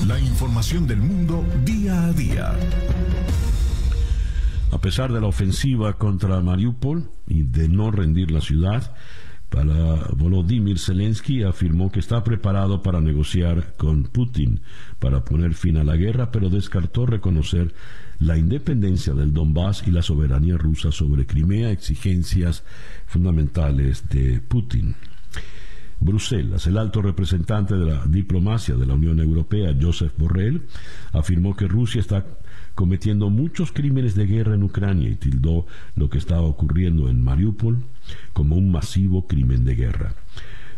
Speaker 2: La información del mundo día a día.
Speaker 1: A pesar de la ofensiva contra Mariupol y de no rendir la ciudad, para Volodymyr Zelensky afirmó que está preparado para negociar con Putin para poner fin a la guerra, pero descartó reconocer la independencia del Donbass y la soberanía rusa sobre Crimea, exigencias fundamentales de Putin. Bruselas, el alto representante de la diplomacia de la Unión Europea, Joseph Borrell, afirmó que Rusia está cometiendo muchos crímenes de guerra en Ucrania y tildó lo que estaba ocurriendo en Mariupol como un masivo crimen de guerra.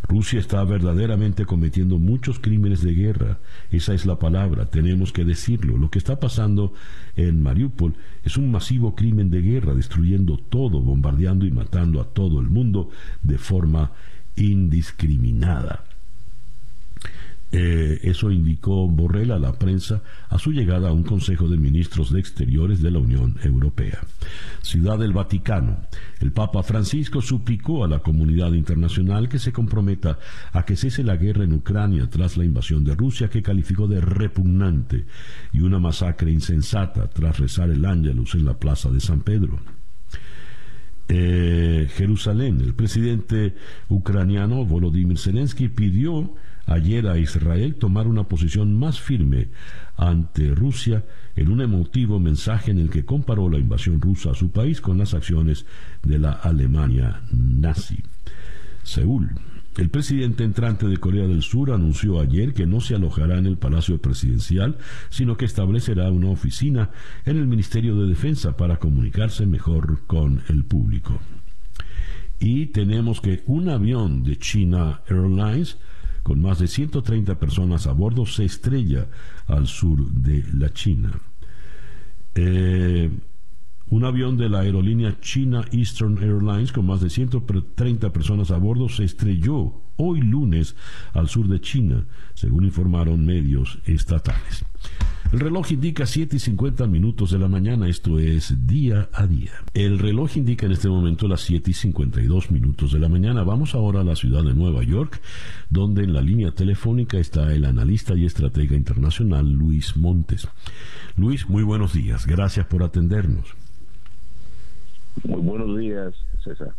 Speaker 1: Rusia está verdaderamente cometiendo muchos crímenes de guerra. Esa es la palabra, tenemos que decirlo. Lo que está pasando en Mariupol es un masivo crimen de guerra, destruyendo todo, bombardeando y matando a todo el mundo de forma indiscriminada. Eh, eso indicó Borrell a la prensa a su llegada a un Consejo de Ministros de Exteriores de la Unión Europea. Ciudad del Vaticano. El Papa Francisco suplicó a la comunidad internacional que se comprometa a que cese la guerra en Ucrania tras la invasión de Rusia que calificó de repugnante y una masacre insensata tras rezar el ángelus en la plaza de San Pedro. Eh, Jerusalén. El presidente ucraniano Volodymyr Zelensky pidió ayer a Israel tomar una posición más firme ante Rusia en un emotivo mensaje en el que comparó la invasión rusa a su país con las acciones de la Alemania nazi. Seúl. El presidente entrante de Corea del Sur anunció ayer que no se alojará en el Palacio Presidencial, sino que establecerá una oficina en el Ministerio de Defensa para comunicarse mejor con el público. Y tenemos que un avión de China Airlines con más de 130 personas a bordo, se estrella al sur de la China. Eh, un avión de la aerolínea China Eastern Airlines con más de 130 personas a bordo se estrelló hoy lunes al sur de China, según informaron medios estatales. El reloj indica 7 y 50 minutos de la mañana, esto es día a día. El reloj indica en este momento las 7 y 52 minutos de la mañana. Vamos ahora a la ciudad de Nueva York, donde en la línea telefónica está el analista y estratega internacional Luis Montes. Luis, muy buenos días. Gracias por atendernos.
Speaker 4: Muy buenos días, César.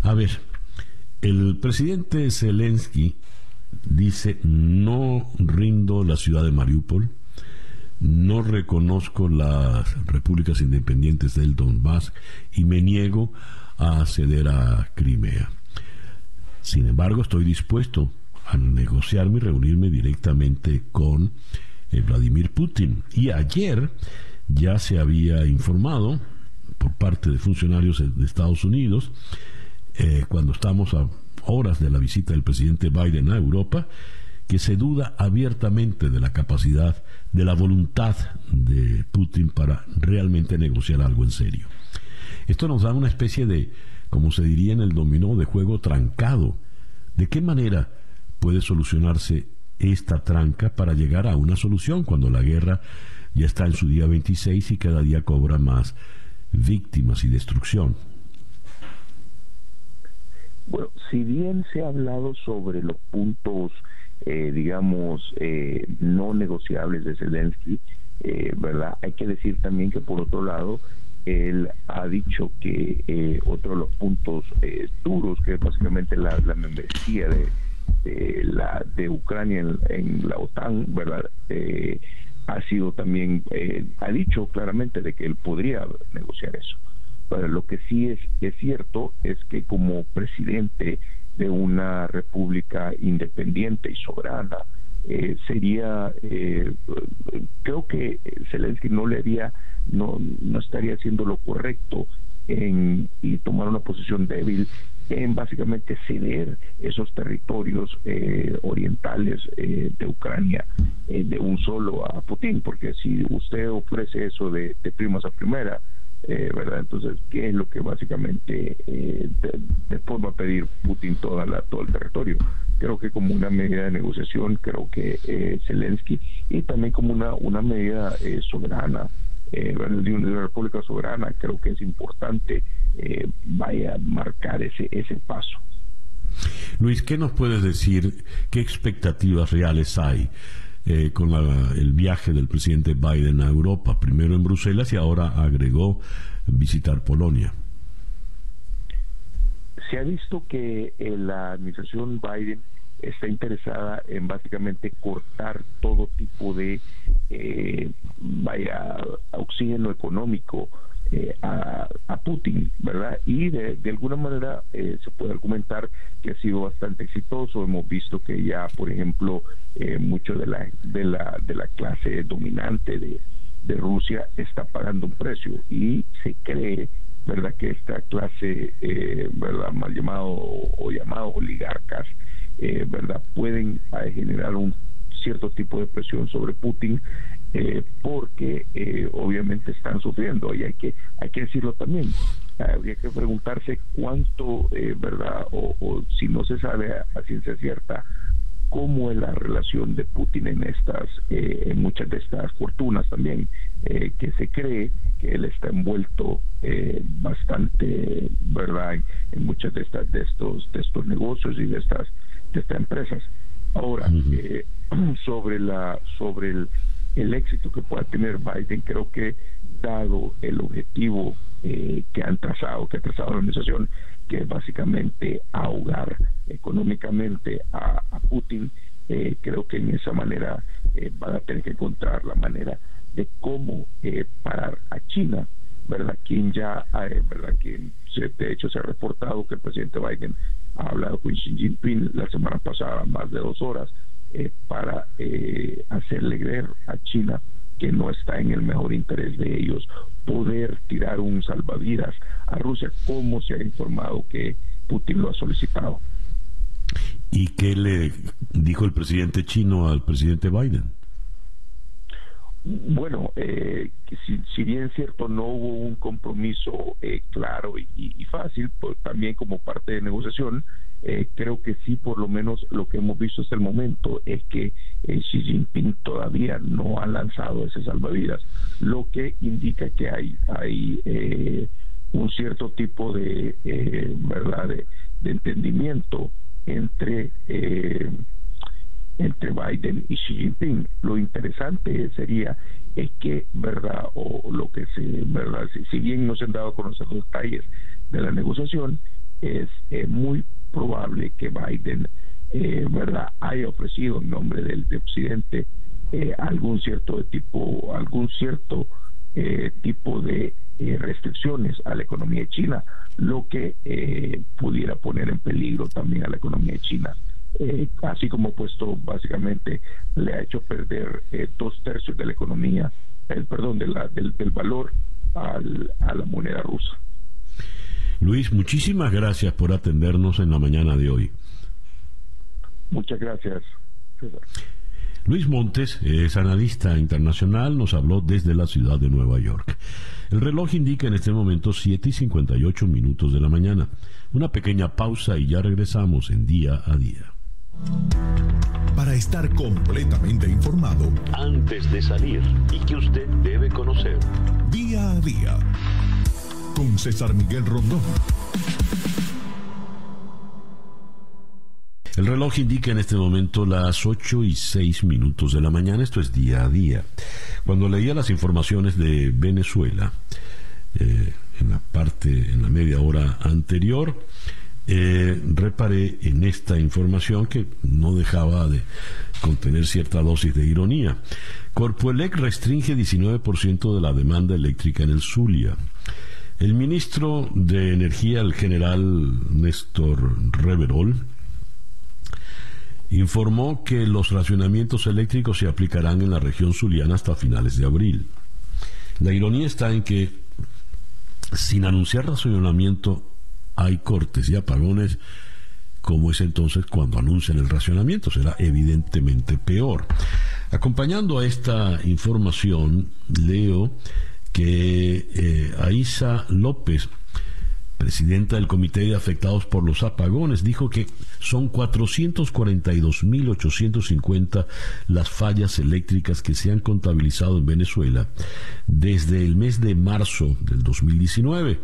Speaker 1: A ver, el presidente Zelensky dice no rindo la ciudad de Mariupol, no reconozco las repúblicas independientes del Donbass y me niego a ceder a Crimea. Sin embargo, estoy dispuesto a negociarme y reunirme directamente con eh, Vladimir Putin. Y ayer ya se había informado por parte de funcionarios de Estados Unidos, eh, cuando estamos a horas de la visita del presidente Biden a Europa, que se duda abiertamente de la capacidad, de la voluntad de Putin para realmente negociar algo en serio. Esto nos da una especie de, como se diría en el dominó, de juego trancado. ¿De qué manera puede solucionarse esta tranca para llegar a una solución cuando la guerra ya está en su día 26 y cada día cobra más víctimas y destrucción?
Speaker 4: Bueno, si bien se ha hablado sobre los puntos eh, digamos, eh, no negociables de Zelensky, eh, ¿verdad? Hay que decir también que por otro lado, él ha dicho que otro de los puntos duros, que es básicamente la, membresía de, la de Ucrania en, la OTAN, ¿verdad? ha sido también, ha dicho claramente de que él podría negociar eso. Lo que sí es, es cierto es que como presidente de una república independiente y soberana. Eh, sería, eh, creo que Zelensky no le haría, no, no estaría haciendo lo correcto en, y tomar una posición débil en básicamente ceder esos territorios eh, orientales de Ucrania de un solo a Putin, porque si usted ofrece eso de primas a primera, eh, ¿verdad? Entonces, ¿qué es lo que básicamente eh, de, forma a pedir Putin toda la, todo el territorio? Creo que como una medida de negociación, creo que eh, Zelensky y también como una, una medida eh, soberana, de una república soberana, creo que es importante vaya a marcar ese, ese paso.
Speaker 1: Luis, ¿qué nos puedes decir? ¿Qué expectativas reales hay? Eh, con el viaje del presidente Biden a Europa, primero en Bruselas y ahora agregó visitar Polonia.
Speaker 4: Se ha visto que eh, la administración Biden está interesada en básicamente cortar todo tipo de eh, vaya oxígeno económico eh, a, Putin, ¿verdad? Y de, alguna manera eh, se puede argumentar que ha sido bastante exitoso. Hemos visto que ya, por ejemplo, eh, mucho de la, de la, de la clase dominante de, de Rusia está pagando un precio y se cree verdad que esta clase eh, verdad mal llamado o, llamado oligarcas eh, verdad pueden eh, generar un cierto tipo de presión sobre Putin porque obviamente están sufriendo y hay que hay que decirlo también habría que preguntarse cuánto verdad o, o, si no se sabe a ciencia cierta cómo es la relación de Putin en estas, eh, en muchas de estas fortunas también, eh, que se cree que él está envuelto eh, bastante, verdad, en, muchas de estas, de estos, de estos negocios y de estas, de estas empresas. Ahora, <clears throat> sobre la, sobre el, el éxito que pueda tener Biden, creo que dado el objetivo que han trazado, que ha trazado la organización, que es básicamente ahogar económicamente a, Putin, eh, creo que en esa manera eh, van a tener que encontrar la manera de cómo eh, parar a China, ¿verdad? Quien ya, ¿verdad? Quien de hecho se ha reportado que el presidente Biden ha hablado con Xi Jinping la semana pasada más de dos horas para hacerle creer a China que no está en el mejor interés de ellos poder tirar un salvavidas a Rusia, como se ha informado que Putin lo ha solicitado.
Speaker 1: ¿Y qué le dijo el presidente chino al presidente Biden?
Speaker 4: Bueno, eh, si, si, bien cierto no hubo un compromiso eh, claro y, fácil, pues también como parte de negociación, eh, creo que sí, por lo menos lo que hemos visto hasta el momento es que Xi Jinping todavía no ha lanzado ese salvavidas, lo que indica que hay, hay un cierto tipo de, verdad, de entendimiento entre entre Biden y Xi Jinping. Lo interesante sería es que, verdad, o lo que se, verdad, si, bien no se han dado a conocer los detalles de la negociación, es eh, muy probable que Biden, eh, verdad, haya ofrecido en nombre del de Occidente eh, algún cierto tipo, algún cierto tipo de restricciones a la economía de China, lo que pudiera poner en peligro también a la economía de China eh, así como puesto básicamente le ha hecho perder eh, dos tercios de la economía, el perdón, de la, del, valor al, a la moneda rusa.
Speaker 1: Luis, muchísimas gracias por atendernos en la mañana de hoy.
Speaker 4: Muchas gracias,
Speaker 1: Luis Montes es analista internacional, nos habló desde la ciudad de Nueva York. El reloj indica en este momento 7 y 58 minutos de la mañana. Una pequeña pausa y ya regresamos en día a día.
Speaker 2: Para estar completamente informado
Speaker 1: antes de salir y que usted debe conocer.
Speaker 2: Día a día. Con César Miguel Rondón.
Speaker 1: El reloj indica en este momento las 8 y 6 minutos de la mañana, esto es día a día. Cuando leía las informaciones de Venezuela, eh, en la parte, en la media hora anterior, eh, reparé en esta información que no dejaba de contener cierta dosis de ironía. Corpoelec restringe 19% de la demanda eléctrica en el Zulia. El ministro de Energía, el general Néstor Reverol, informó que los racionamientos eléctricos se aplicarán en la región zuliana hasta finales de abril. La ironía está en que, sin anunciar racionamiento hay cortes y apagones, como es entonces cuando anuncian el racionamiento, será evidentemente peor. Acompañando a esta información, leo que eh, Aisa López, presidenta del Comité de Afectados por los Apagones, dijo que son 442.850 las fallas eléctricas que se han contabilizado en Venezuela desde el mes de marzo del 2019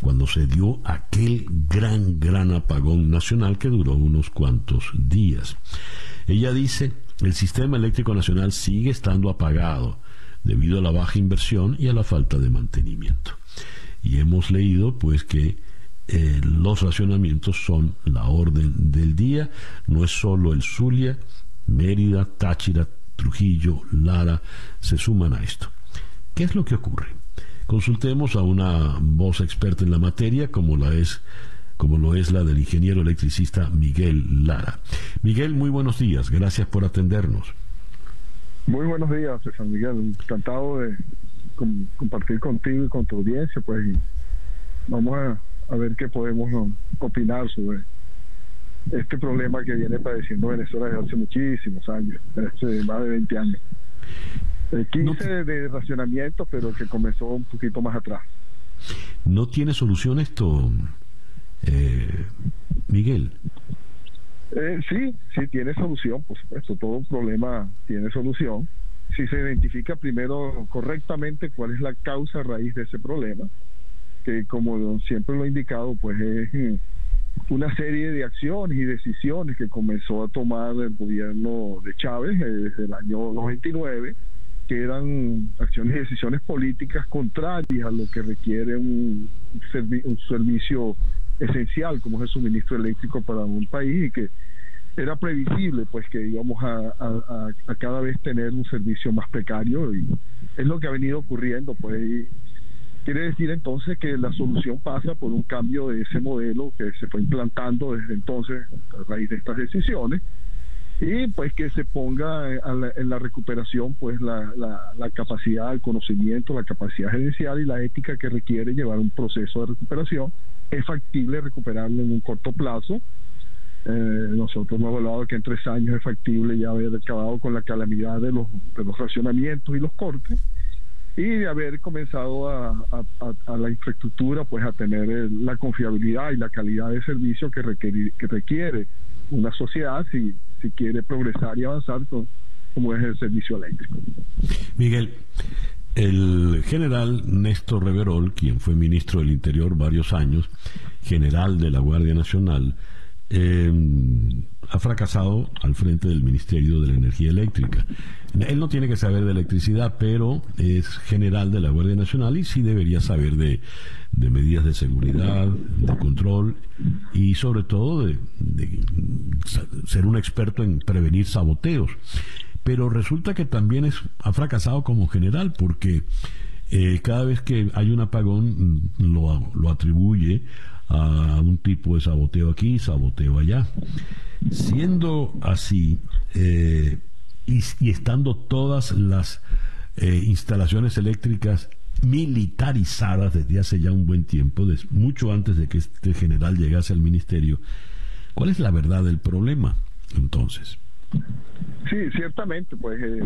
Speaker 1: cuando se dio aquel gran, gran apagón nacional que duró unos cuantos días. Ella dice, el sistema eléctrico nacional sigue estando apagado debido a la baja inversión y a la falta de mantenimiento. Y hemos leído pues que eh, los racionamientos son la orden del día, no es solo el Zulia, Mérida, Táchira, Trujillo, Lara, se suman a esto. ¿Qué es lo que ocurre? Consultemos a una voz experta en la materia como la es como lo es la del ingeniero electricista Miguel Lara. Miguel, muy buenos días, gracias por atendernos.
Speaker 5: Muy buenos días, César Miguel, encantado de compartir contigo y con tu audiencia, pues vamos a, a ver qué podemos opinar sobre este problema que viene padeciendo Venezuela desde hace muchísimos años, desde más de 20 años. 15 de racionamiento, pero que comenzó un poquito más atrás.
Speaker 1: ¿No tiene solución esto, eh, Miguel?
Speaker 5: Eh, sí, sí tiene solución, por supuesto. Todo problema tiene solución. Si se identifica primero correctamente cuál es la causa raíz de ese problema, que como siempre lo he indicado, pues es eh, una serie de acciones y decisiones que comenzó a tomar el gobierno de Chávez desde el año 99 que eran acciones y decisiones políticas contrarias a lo que requiere un, un servicio esencial como es el suministro eléctrico para un país y que era previsible pues que íbamos a, a, cada vez tener un servicio más precario y es lo que ha venido ocurriendo pues quiere decir entonces que la solución pasa por un cambio de ese modelo que se fue implantando desde entonces a raíz de estas decisiones y pues que se ponga en la recuperación pues la, la, capacidad, el conocimiento, la capacidad gerencial y la ética que requiere llevar un proceso de recuperación. Es factible recuperarlo en un corto plazo. Eh, nosotros hemos evaluado que en tres años es factible ya haber acabado con la calamidad de los, de los racionamientos y los cortes y de haber comenzado a, a, la infraestructura pues a tener la confiabilidad y la calidad de servicio que, requiere, que requiere una sociedad si, si quiere progresar y avanzar como es el servicio eléctrico.
Speaker 1: Miguel, el general Néstor Reverol, quien fue ministro del Interior varios años, general de la Guardia Nacional, eh, ha fracasado al frente del Ministerio de la Energía Eléctrica. Él no tiene que saber de electricidad, pero es general de la Guardia Nacional y sí debería saber de, medidas de seguridad, de control y sobre todo de, ser un experto en prevenir saboteos. Pero resulta que también es, ha fracasado como general porque eh, cada vez que hay un apagón mm, lo, lo atribuye a un tipo de saboteo aquí, saboteo allá. Siendo así, eh, y, estando todas las eh, instalaciones eléctricas militarizadas desde hace ya un buen tiempo, mucho antes de que este general llegase al ministerio, ¿cuál es la verdad del problema entonces?
Speaker 5: Sí, ciertamente, pues eh,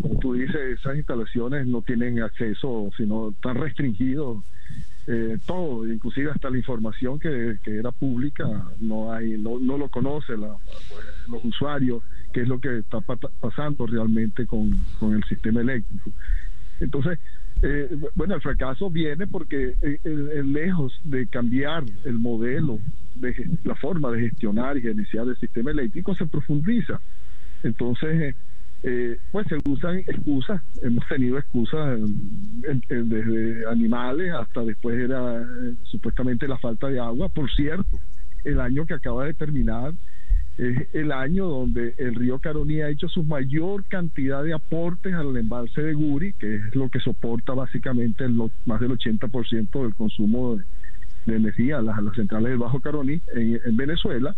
Speaker 5: como tú dices, esas instalaciones no tienen acceso, sino están restringidos eh, todo, inclusive hasta la información que, era pública, no hay, no, no lo conoce la, pues, los usuarios, qué es lo que está pasando realmente con, el sistema eléctrico. Entonces, eh, bueno, el fracaso viene porque eh, lejos de cambiar el modelo, de la forma de gestionar y gerenciar el sistema eléctrico, se profundiza. Entonces, eh, pues se usan excusas, hemos tenido excusas desde animales hasta después era eh, supuestamente la falta de agua. Por cierto, el año que acaba de terminar es el año donde el río Caroní ha hecho su mayor cantidad de aportes al embalse de Guri, que es lo que soporta básicamente el, más del 80% del consumo de, energía a las, centrales del Bajo Caroní en Venezuela.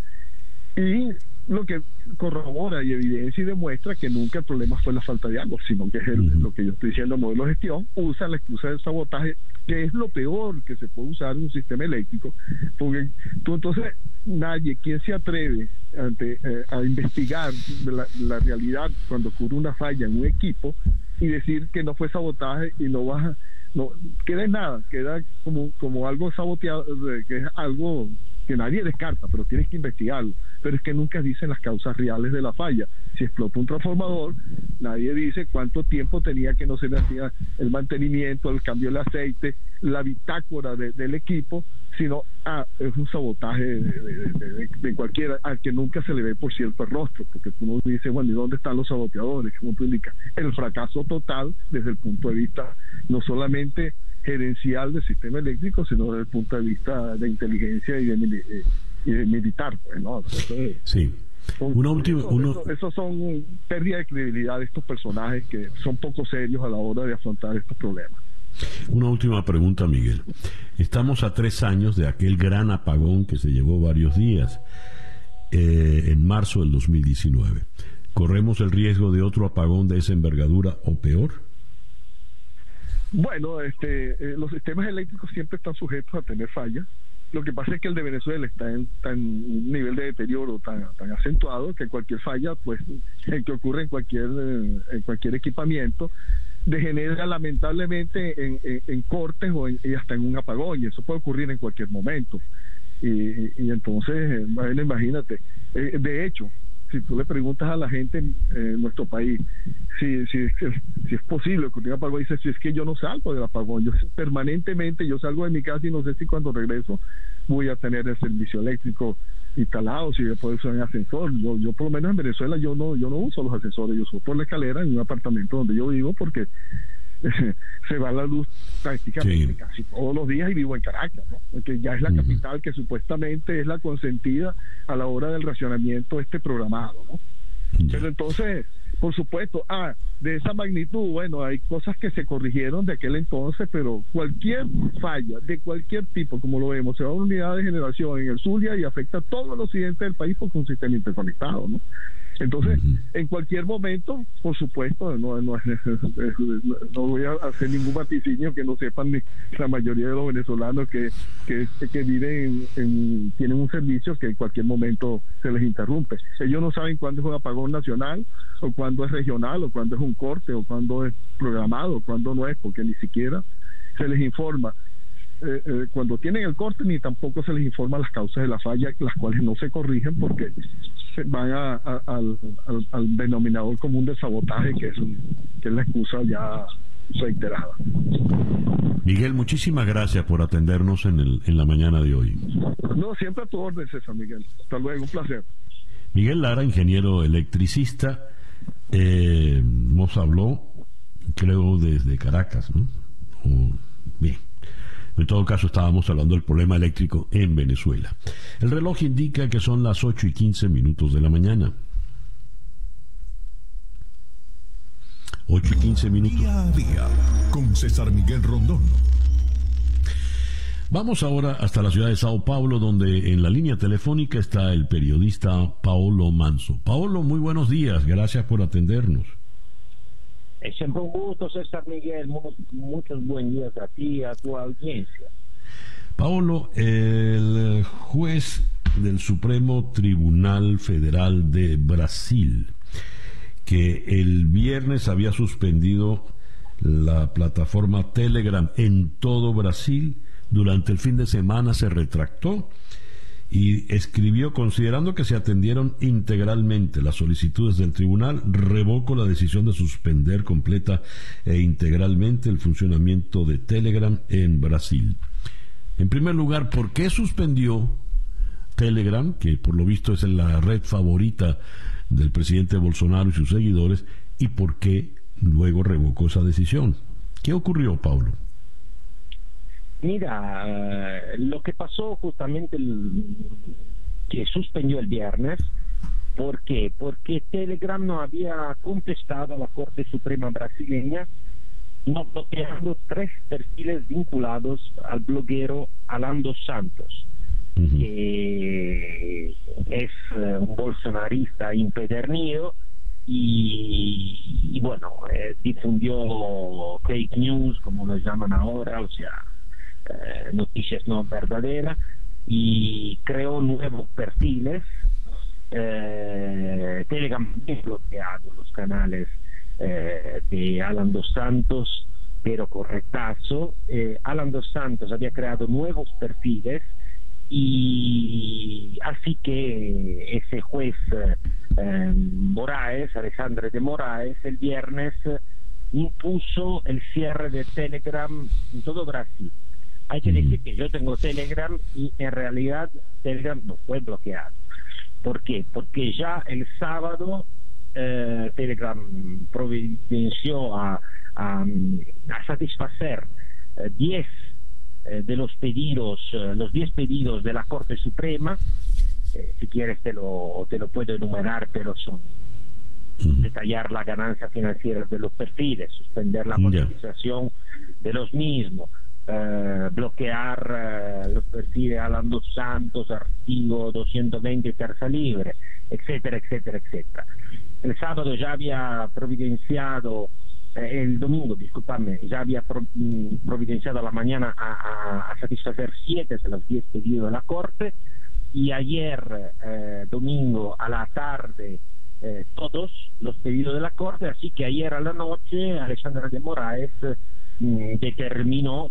Speaker 5: Y lo que corrobora y evidencia y demuestra que nunca el problema fue la falta de agua, sino que es lo que yo estoy diciendo, el modelo de gestión, usa la excusa del sabotaje, que es lo peor que se puede usar en un sistema eléctrico, porque tú entonces nadie, quien se atreve ante, eh, a investigar la, realidad cuando ocurre una falla en un equipo y decir que no fue sabotaje y no baja, no queda en nada, queda como, como algo saboteado, que es algo que nadie descarta, pero tienes que investigarlo. Pero es que nunca dicen las causas reales de la falla. Si explota un transformador, nadie dice cuánto tiempo tenía que no se le hacía el mantenimiento, el cambio del aceite, la bitácora del equipo, sino, ah, es un sabotaje de, de, cualquiera, al que nunca se le ve, por cierto, el rostro, porque uno dice, bueno, ¿y dónde están los saboteadores? Como tú indicas, el fracaso total desde el punto de vista no solamente gerencial del sistema eléctrico, sino desde el punto de vista de inteligencia y de, eh, militar. Pues, ¿no?
Speaker 1: sí.
Speaker 5: Una última, eso, son pérdida de credibilidad de estos personajes que son poco serios a la hora de afrontar estos problemas.
Speaker 1: Una última pregunta, Miguel. Estamos a tres años de aquel gran apagón que se llevó varios días eh, en marzo del 2019. ¿Corremos el riesgo de otro apagón de esa envergadura o peor?
Speaker 5: Bueno, este, eh, los sistemas eléctricos siempre están sujetos a tener fallas. Lo que pasa es que el de Venezuela está en, tan un nivel de deterioro tan, tan acentuado que cualquier falla, pues, que ocurre en cualquier, eh, en cualquier equipamiento, degenera lamentablemente en, en, cortes o y hasta en un apagón, y eso puede ocurrir en cualquier momento. Y, y entonces, bueno, imagínate, eh, de hecho, si tú le preguntas a la gente en, nuestro país si, si, si es posible que un apagón, dice, si es que yo no salgo del apagón, yo permanentemente, yo salgo de mi casa y no sé si cuando regreso voy a tener el servicio eléctrico instalado, si puedo usar un ascensor. Yo, yo por lo menos en Venezuela yo no, yo no uso los ascensores, yo uso por la escalera en un apartamento donde yo vivo porque <laughs> se va la luz prácticamente casi todos los días y vivo en Caracas, ¿no? que ya es la capital que supuestamente es la consentida a la hora del racionamiento este programado. ¿no? Pero entonces, por supuesto, ah, de esa magnitud, bueno, hay cosas que se corrigieron de aquel entonces, pero cualquier falla de cualquier tipo, como lo vemos, se va a una unidad de generación en el Zulia y afecta a todo el occidente del país porque es un sistema interconectado, ¿no? Entonces, en cualquier momento, por supuesto, no, <laughs> no, voy a hacer ningún vaticinio que no sepan ni la mayoría de los venezolanos que, que, que viven, en, tienen un servicio que en cualquier momento se les interrumpe. Ellos no saben cuándo es un apagón nacional, o cuándo es regional, o cuándo es un corte, o cuándo es programado, cuándo no es, porque ni siquiera se les informa. Eh, eh, cuando tienen el corte ni tampoco se les informa las causas de la falla, las cuales no se corrigen porque se van al, denominador común de sabotaje, que es, que es la excusa ya reiterada.
Speaker 1: Miguel, muchísimas gracias por atendernos en, el, en la mañana de hoy.
Speaker 5: No, siempre a tu orden, César Miguel. Hasta luego, un placer.
Speaker 1: Miguel Lara, ingeniero electricista, eh, nos habló, creo, desde Caracas, ¿no? bien. En todo caso, estábamos hablando del problema eléctrico en Venezuela. El reloj indica que son las 8 y 15 minutos de la mañana. 8 y 15 minutos.
Speaker 2: Día a día con César Miguel Rondón.
Speaker 1: Vamos ahora hasta la ciudad de Sao Paulo, donde en la línea telefónica está el periodista Paolo Manso. Paolo, muy buenos días, gracias por atendernos.
Speaker 6: Es siempre un gusto, César Miguel. Muchos, buenos días a ti a tu audiencia.
Speaker 1: Paolo, el juez del Supremo Tribunal Federal de Brasil, que el viernes había suspendido la plataforma Telegram en todo Brasil, durante el fin de semana se retractó y escribió, considerando que se atendieron integralmente las solicitudes del tribunal, revoco la decisión de suspender completa e integralmente el funcionamiento de Telegram en Brasil. En primer lugar, ¿por qué suspendió Telegram, que por lo visto es la red favorita del presidente Bolsonaro y sus seguidores, y por qué luego revocó esa decisión? ¿Qué ocurrió, Pablo?
Speaker 6: Mira, lo que pasó justamente que suspendió el viernes, ¿por qué? Porque Telegram no había contestado a la Corte Suprema brasileña no bloqueando tres perfiles vinculados al bloguero Alando Santos, que es eh, un bolsonarista impedernido y, bueno, eh, difundió fake news, como lo llaman ahora, o sea, eh, noticias no verdaderas y creó nuevos perfiles. Eh, Telegram ha bloqueado los canales eh, de Alan dos Santos, pero correctazo. Eh, Alan dos Santos había creado nuevos perfiles y así que ese juez eh, Moraes, Alejandro de Moraes, el viernes impuso el cierre de Telegram en todo Brasil. Hay que decir que yo tengo Telegram y en realidad Telegram no fue bloqueado. ¿Por qué? Porque ya el sábado eh, Telegram providenció a, a, satisfacer 10 eh, eh, de los pedidos, los 10 pedidos de la Corte Suprema. si quieres te lo, te lo puedo enumerar, pero son detallar la ganancia financiera de los perfiles, suspender la monetización de los mismos, eh, bloquear eh, los perfiles Alan dos Santos, Artigo 220 Terza Libre, etcétera, etcétera, etcétera. El sábado ya había providenciado eh, el domingo, disculpadme, ya había mm, providenciado a la mañana a, satisfacer siete de los diez pedidos de la Corte y ayer, eh, domingo, a la tarde, eh, todos los pedidos de la Corte, así que ayer a la noche Alexandra de Moraes mm, determinó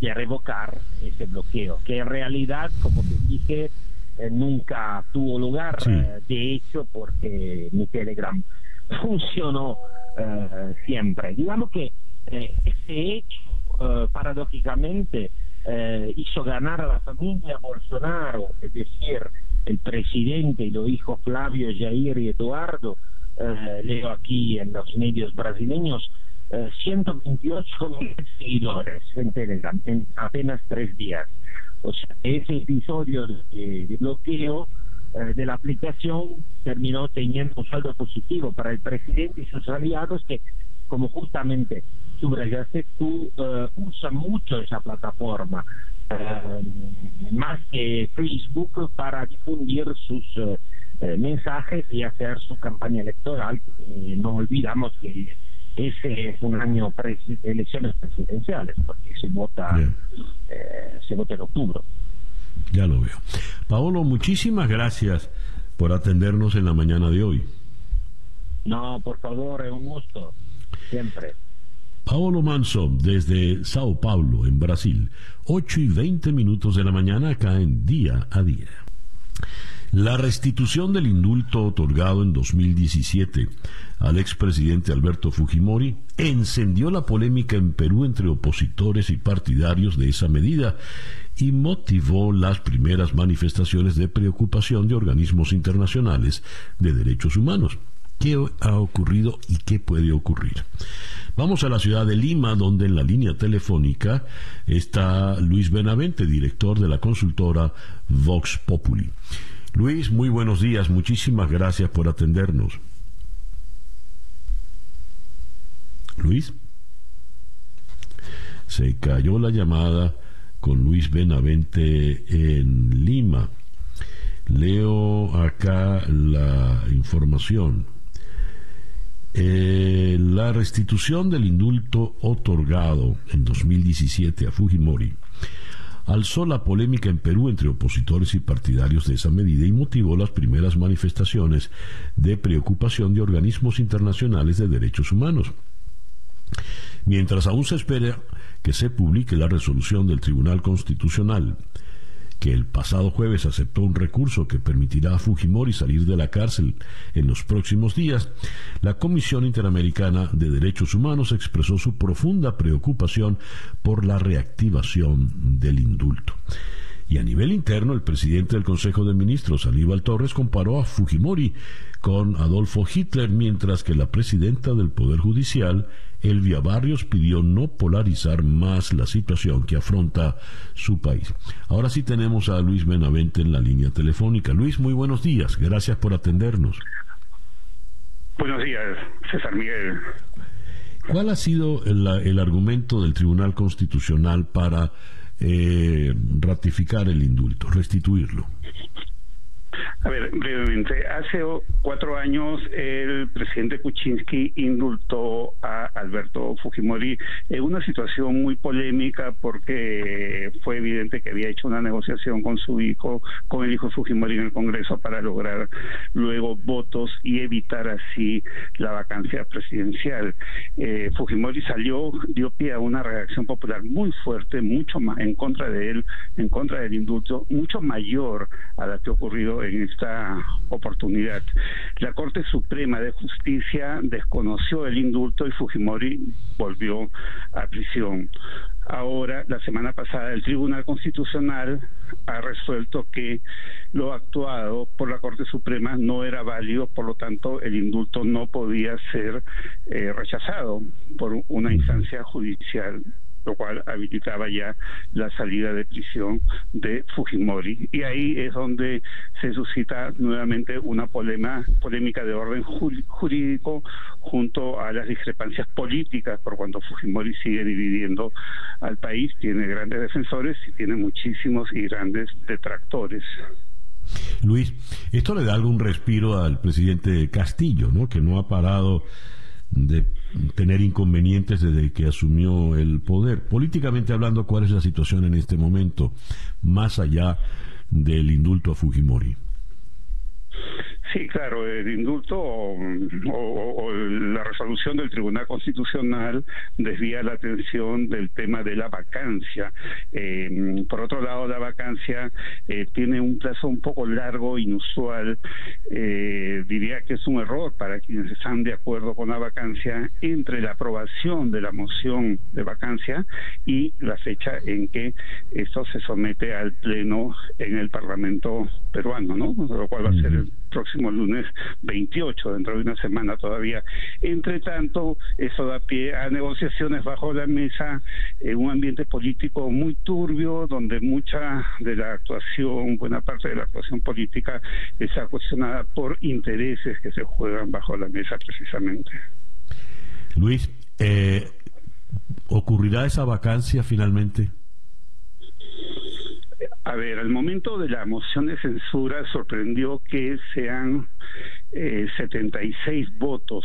Speaker 6: de revocar ese bloqueo, que en realidad, como te dije, nunca tuvo lugar, de hecho, porque mi Telegram <laughs> funcionó eh, siempre. Digamos que eh, ese hecho, eh, paradójicamente, hizo ganar a la familia Bolsonaro, es decir, el presidente y los hijos Flavio, Jair y Eduardo, leo aquí en los medios brasileños, 128 mil seguidores en Telegram en apenas tres días. O sea, ese episodio de bloqueo eh, de la aplicación terminó teniendo un saldo positivo para el presidente y sus aliados que, como justamente subrayaste tú, uh, usa mucho esa plataforma, uh, más que Facebook, para difundir sus mensajes y hacer su campaña electoral. no olvidamos que ese es un año de elecciones presidenciales, porque se vota, se vota en octubre.
Speaker 1: Ya lo veo. Paolo, muchísimas gracias por atendernos en la mañana de hoy.
Speaker 6: No, por favor, es un gusto. Siempre.
Speaker 1: Paolo Manso, desde Sao Paulo, en Brasil. 8 y 20 minutos de la mañana acá en Día a Día. La restitución del indulto otorgado en 2017 al expresidente Alberto Fujimori encendió la polémica en Perú entre opositores y partidarios de esa medida y motivó las primeras manifestaciones de preocupación de organismos internacionales de derechos humanos. ¿Qué ha ocurrido y qué puede ocurrir? Vamos a la ciudad de Lima, donde en la línea telefónica está Luis Benavente, director de la consultora Vox Populi. Luis, muy buenos días, muchísimas gracias por atendernos. Luis, se cayó la llamada con Luis Benavente en Lima. Leo acá la información. Eh, la restitución del indulto otorgado en 2017 a Fujimori alzó la polémica en Perú entre opositores y partidarios de esa medida y motivó las primeras manifestaciones de preocupación de organismos internacionales de derechos humanos. Mientras aún se espera que se publique la resolución del Tribunal Constitucional, que el pasado jueves aceptó un recurso que permitirá a Fujimori salir de la cárcel en los próximos días, la Comisión Interamericana de Derechos Humanos expresó su profunda preocupación por la reactivación del indulto. Y a nivel interno, el presidente del Consejo de Ministros, Aníbal Torres, comparó a Fujimori con Adolfo Hitler, mientras que la presidenta del Poder Judicial, Elvia Barrios pidió no polarizar más la situación que afronta su país. Ahora sí tenemos a Luis Benavente en la línea telefónica. Luis, muy buenos días. Gracias por atendernos.
Speaker 7: Buenos días, César Miguel.
Speaker 1: ¿Cuál ha sido el, el argumento del Tribunal Constitucional para eh, ratificar el indulto, restituirlo?
Speaker 7: A ver, brevemente, hace cuatro años el presidente Kuczynski indultó a Alberto Fujimori en una situación muy polémica porque fue evidente que había hecho una negociación con su hijo, con el hijo Fujimori en el Congreso para lograr luego votos y evitar así la vacancia presidencial. Eh, Fujimori salió, dio pie a una reacción popular muy fuerte, mucho más en contra de él, en contra del indulto, mucho mayor a la que ha ocurrido en esta oportunidad. La Corte Suprema de Justicia desconoció el indulto y Fujimori volvió a prisión. Ahora, la semana pasada, el Tribunal Constitucional ha resuelto que lo actuado por la Corte Suprema no era válido, por lo tanto, el indulto no podía ser eh, rechazado por una instancia judicial lo cual habilitaba ya la salida de prisión de Fujimori. Y ahí es donde se suscita nuevamente una polémica de orden jurídico junto a las discrepancias políticas, por cuanto Fujimori sigue dividiendo al país, tiene grandes defensores y tiene muchísimos y grandes detractores.
Speaker 1: Luis, esto le da algún respiro al presidente Castillo, ¿no? Que no ha parado de tener inconvenientes desde que asumió el poder. Políticamente hablando, ¿cuál es la situación en este momento, más allá del indulto a Fujimori?
Speaker 7: Sí, claro, el indulto o, la resolución del Tribunal Constitucional desvía la atención del tema de la vacancia. Eh, por otro lado, la vacancia eh, tiene un plazo un poco largo, inusual. Eh, diría que es un error para quienes están de acuerdo con la vacancia entre la aprobación de la moción de vacancia y la fecha en que esto se somete al Pleno en el Parlamento peruano, ¿no? Lo cual va a ser el próximo lunes 28, dentro de una semana todavía. Entre tanto, eso da pie a negociaciones bajo la mesa en un ambiente político muy turbio, donde mucha de la actuación, buena parte de la actuación política está cuestionada por intereses que se juegan bajo la mesa precisamente.
Speaker 1: Luis, eh, ¿ocurrirá esa vacancia finalmente?
Speaker 7: A ver, al momento de la moción de censura sorprendió que sean eh, 76 votos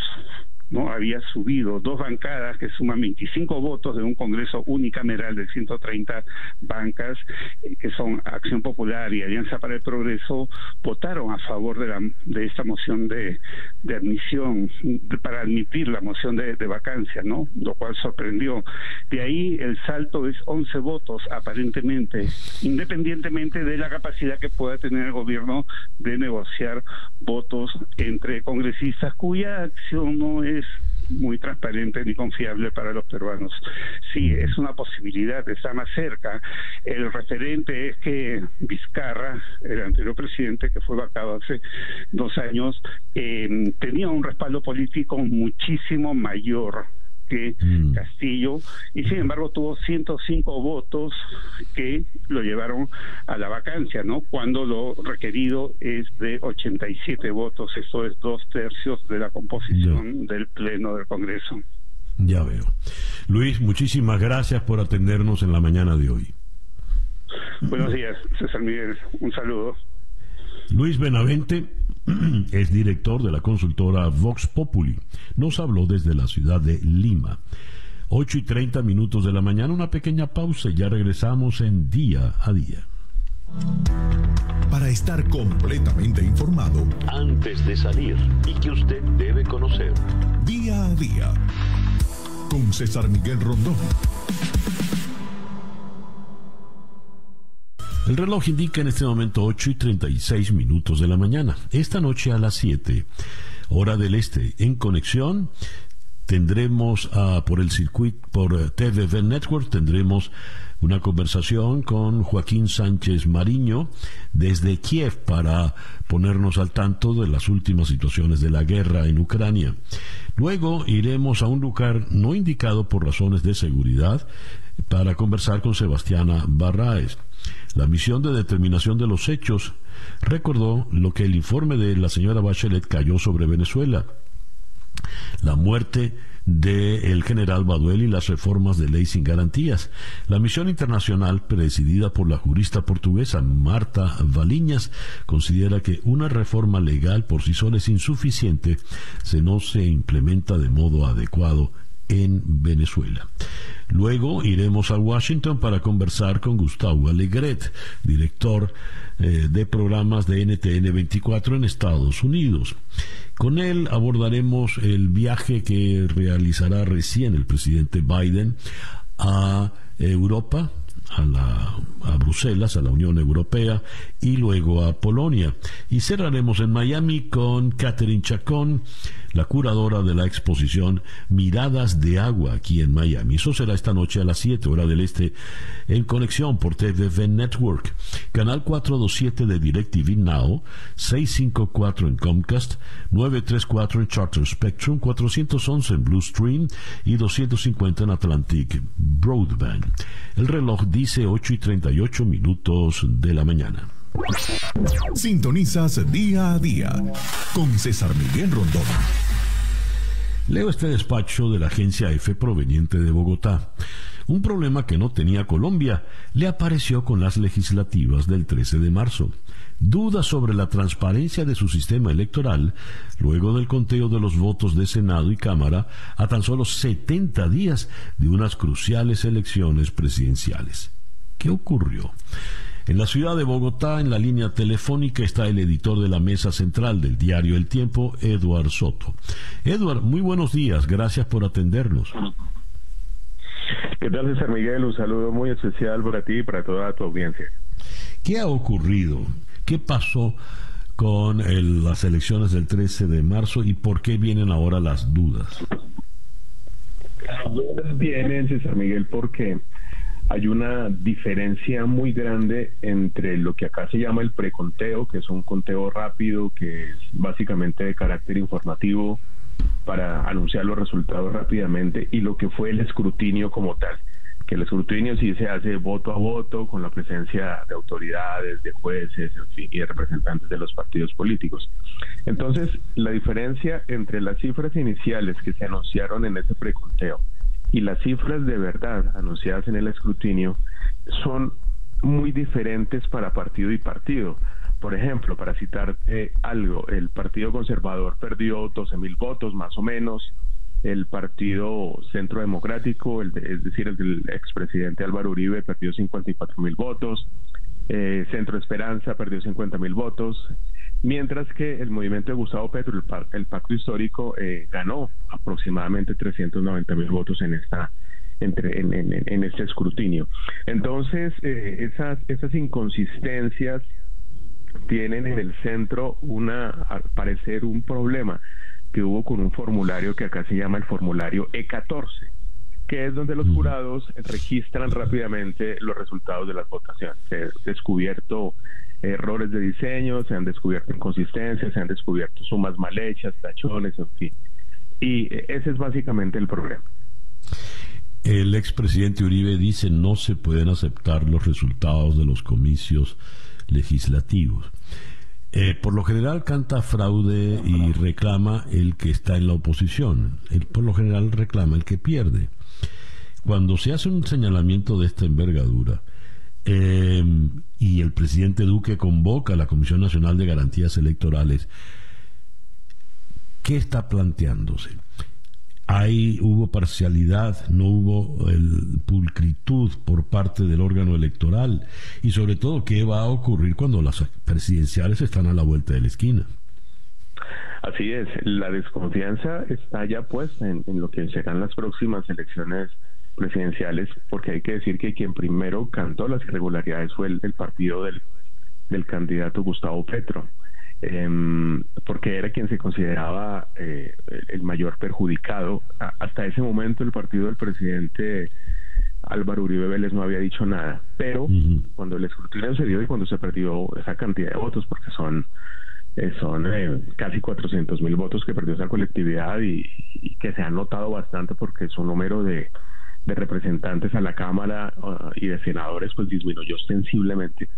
Speaker 7: no había subido dos bancadas que suman 25 votos de un Congreso unicameral de 130 bancas, eh, que son Acción Popular y Alianza para el Progreso, votaron a favor de, la, de esta moción de, de admisión, para admitir la moción de, de, vacancia, ¿no? Lo cual sorprendió. De ahí el salto es 11 votos, aparentemente, independientemente de la capacidad que pueda tener el gobierno de negociar votos entre congresistas cuya acción no es muy transparente ni confiable para los peruanos. Sí, es una posibilidad, está más cerca. El referente es que Vizcarra, el anterior presidente que fue vacado hace dos años, eh, tenía un respaldo político muchísimo mayor que mm. Castillo y sin embargo tuvo 105 votos que lo llevaron a la vacancia, ¿no? Cuando lo requerido es de 87 votos, eso es dos tercios de la composición del Pleno del Congreso.
Speaker 1: Ya veo. Luis, muchísimas gracias por atendernos en la mañana de hoy.
Speaker 7: Buenos días, César Miguel. Un saludo.
Speaker 1: Luis Benavente <clears throat> es director de la consultora Vox Populi. Nos habló desde la ciudad de Lima. 8 y 30 minutos de la mañana, una pequeña pausa y ya regresamos en día a día.
Speaker 2: Para estar completamente informado,
Speaker 1: antes de salir y que usted debe conocer,
Speaker 2: día a día, con César Miguel Rondón.
Speaker 1: El reloj indica en este momento 8 y 36 minutos de la mañana. Esta noche a las 7, hora del este, en conexión, tendremos por el circuito, por TVV Network, tendremos una conversación con Joaquín Sánchez Mariño desde Kiev para ponernos al tanto de las últimas situaciones de la guerra en Ucrania. Luego iremos a un lugar no indicado por razones de seguridad para conversar con Sebastiana Barraes. La misión de determinación de los hechos recordó lo que el informe de la señora Bachelet cayó sobre Venezuela. La muerte del general Baduel y las reformas de ley sin garantías. La misión internacional, presidida por la jurista portuguesa Marta Valiñas, considera que una reforma legal por sí sola es insuficiente si no se implementa de modo adecuado en Venezuela. Luego iremos a Washington para conversar con Gustavo Alegret, director eh, de programas de NTN 24 en Estados Unidos. Con él abordaremos el viaje que realizará recién el presidente Biden a Europa a, la, a Bruselas, a la Unión Europea y luego a Polonia. Y cerraremos en Miami con Catherine Chacón, la curadora de la exposición Miradas de Agua aquí en Miami. Eso será esta noche a las 7 hora del este en conexión por TVV Network, canal 427 de DirecTV Now, 654 en Comcast, 934 en Charter Spectrum, 411 en Blue Stream y 250 en Atlantic Broadband. El reloj dice 8 y 38 minutos de la mañana.
Speaker 2: Sintonizas día a día con César Miguel Rondón.
Speaker 1: Leo este despacho de la agencia EFE proveniente de Bogotá. Un problema que no tenía Colombia le apareció con las legislativas del 13 de marzo. Dudas sobre la transparencia de su sistema electoral luego del conteo de los votos de Senado y Cámara a tan solo 70 días de unas cruciales elecciones presidenciales. ¿Qué ocurrió? En la ciudad de Bogotá, en la línea telefónica, está el editor de la mesa central del diario El Tiempo, Eduard Soto. Eduard, muy buenos días, gracias por atendernos.
Speaker 8: ¿Qué tal, César Miguel? Un saludo muy especial para ti y para toda tu audiencia.
Speaker 1: ¿Qué ha ocurrido? ¿Qué pasó con las elecciones del 13 de marzo y por qué vienen ahora las dudas?
Speaker 8: Las dudas vienen, César Miguel, porque hay una diferencia muy grande entre lo que acá se llama el preconteo, que es un conteo rápido, que es básicamente de carácter informativo para anunciar los resultados rápidamente, y lo que fue el escrutinio como tal, que el escrutinio sí se hace voto a voto con la presencia de autoridades, de jueces, en fin, y de representantes de los partidos políticos. Entonces, la diferencia entre las cifras iniciales que se anunciaron en ese preconteo y las cifras de verdad anunciadas en el escrutinio son muy diferentes para partido y partido. Por ejemplo, para citar algo, el Partido Conservador perdió 12 mil votos más o menos, el Partido Centro Democrático, el es decir, el del expresidente Álvaro Uribe, perdió 54 mil votos, eh, Centro Esperanza perdió 50 mil votos, mientras que el movimiento de Gustavo Petro, el, pacto histórico, eh, ganó aproximadamente 390 mil votos en esta entre, en, este escrutinio. Entonces, eh, esas, esas inconsistencias tienen en el centro una, al parecer, un problema que hubo con un formulario que acá se llama el formulario E14, que es donde los jurados registran rápidamente los resultados de las votaciones. Se ha descubierto errores de diseño, se han descubierto inconsistencias, se han descubierto sumas mal hechas, tachones, en fin. Y ese es básicamente el problema.
Speaker 1: El expresidente Uribe dice no se pueden aceptar los resultados de los comicios legislativos. Eh, por lo general canta fraude y reclama el que está en la oposición. Él por lo general reclama el que pierde. Cuando se hace un señalamiento de esta envergadura, eh, y el presidente Duque convoca a la Comisión Nacional de Garantías Electorales, ¿qué está planteándose? Hay, hubo parcialidad, no hubo el, pulcritud por parte del órgano electoral y sobre todo qué va a ocurrir cuando las presidenciales están a la vuelta de la esquina.
Speaker 8: Así es, la desconfianza está ya puesta en lo que serán las próximas elecciones presidenciales, porque hay que decir que quien primero cantó las irregularidades fue el, partido del, del, candidato Gustavo Petro, em, porque era quien se consideraba eh, el mayor perjudicado. hasta ese momento el partido del presidente Álvaro Uribe Vélez no había dicho nada, pero cuando el escrutinio se dio y cuando se perdió esa cantidad de votos, porque son eh, son eh, casi 400 mil votos que perdió esa colectividad y, y, que se ha notado bastante porque es un número de, de representantes a la Cámara uh, y de senadores pues disminuyó sensiblemente.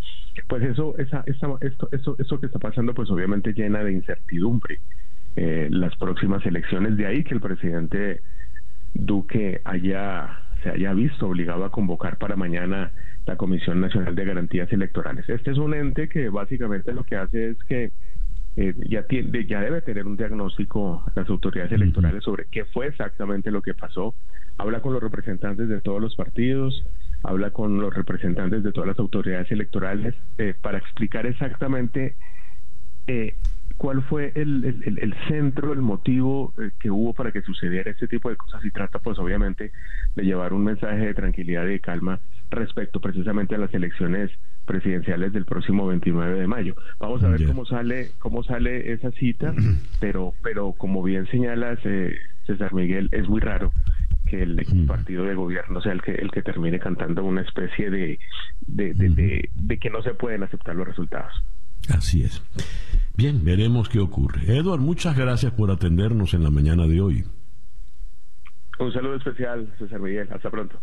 Speaker 8: Pues eso, esa, esto, eso, eso que está pasando pues obviamente llena de incertidumbre eh, las próximas elecciones. De ahí que el presidente Duque haya se haya visto obligado a convocar para mañana la Comisión Nacional de Garantías Electorales. Este es un ente que básicamente lo que hace es que eh, ya, tiene, ya debe tener un diagnóstico las autoridades electorales sobre qué fue exactamente lo que pasó. Habla con los representantes de todos los partidos, habla con los representantes de todas las autoridades electorales eh, para explicar exactamente eh, cuál fue el, el, centro, el motivo que hubo para que sucediera este tipo de cosas. Y trata pues obviamente de llevar un mensaje de tranquilidad y de calma respecto precisamente a las elecciones presidenciales del próximo 29 de mayo. Vamos a ver cómo sale cómo sale esa cita, pero pero como bien señalas eh, César Miguel es muy raro que el partido de gobierno sea el que el que termine cantando una especie de de, de, que no se pueden aceptar los resultados.
Speaker 1: Así es. Bien, veremos qué ocurre. Eduard, muchas gracias por atendernos en la mañana de hoy.
Speaker 8: Un saludo especial, César Miguel. Hasta pronto.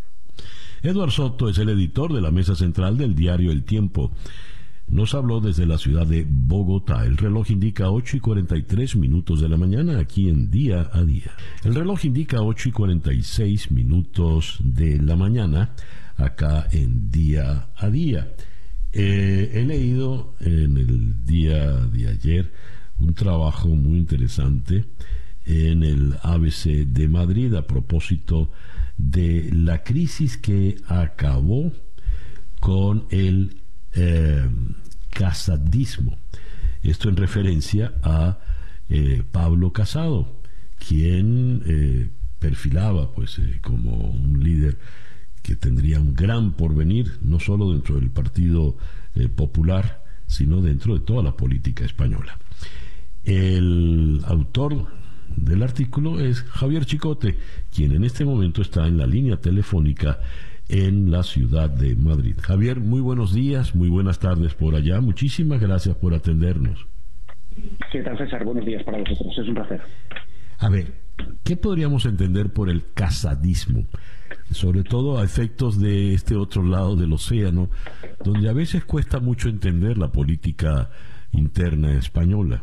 Speaker 1: Eduard Soto es el editor de la mesa central del diario El Tiempo. Nos habló desde la ciudad de Bogotá. El reloj indica 8 y 43 minutos de la mañana aquí en día a día. El reloj indica 8 y 46 minutos de la mañana acá en día a día. Eh, he leído en el día de ayer un trabajo muy interesante en el ABC de Madrid a propósito de la crisis que acabó con el eh, casadismo. Esto en referencia a eh, Pablo Casado, quien eh, perfilaba pues como un líder que tendría un gran porvenir, no solo dentro del Partido Popular, sino dentro de toda la política española. El autor del artículo es Javier Chicote, quien en este momento está en la línea telefónica en la ciudad de Madrid. Javier, muy buenos días, muy buenas tardes por allá. Muchísimas gracias por atendernos.
Speaker 9: ¿Qué tal, César? Buenos días para vosotros. Es un placer.
Speaker 1: A ver, ¿qué podríamos entender por el casadismo? Sobre todo a efectos de este otro lado del océano, donde a veces cuesta mucho entender la política interna española.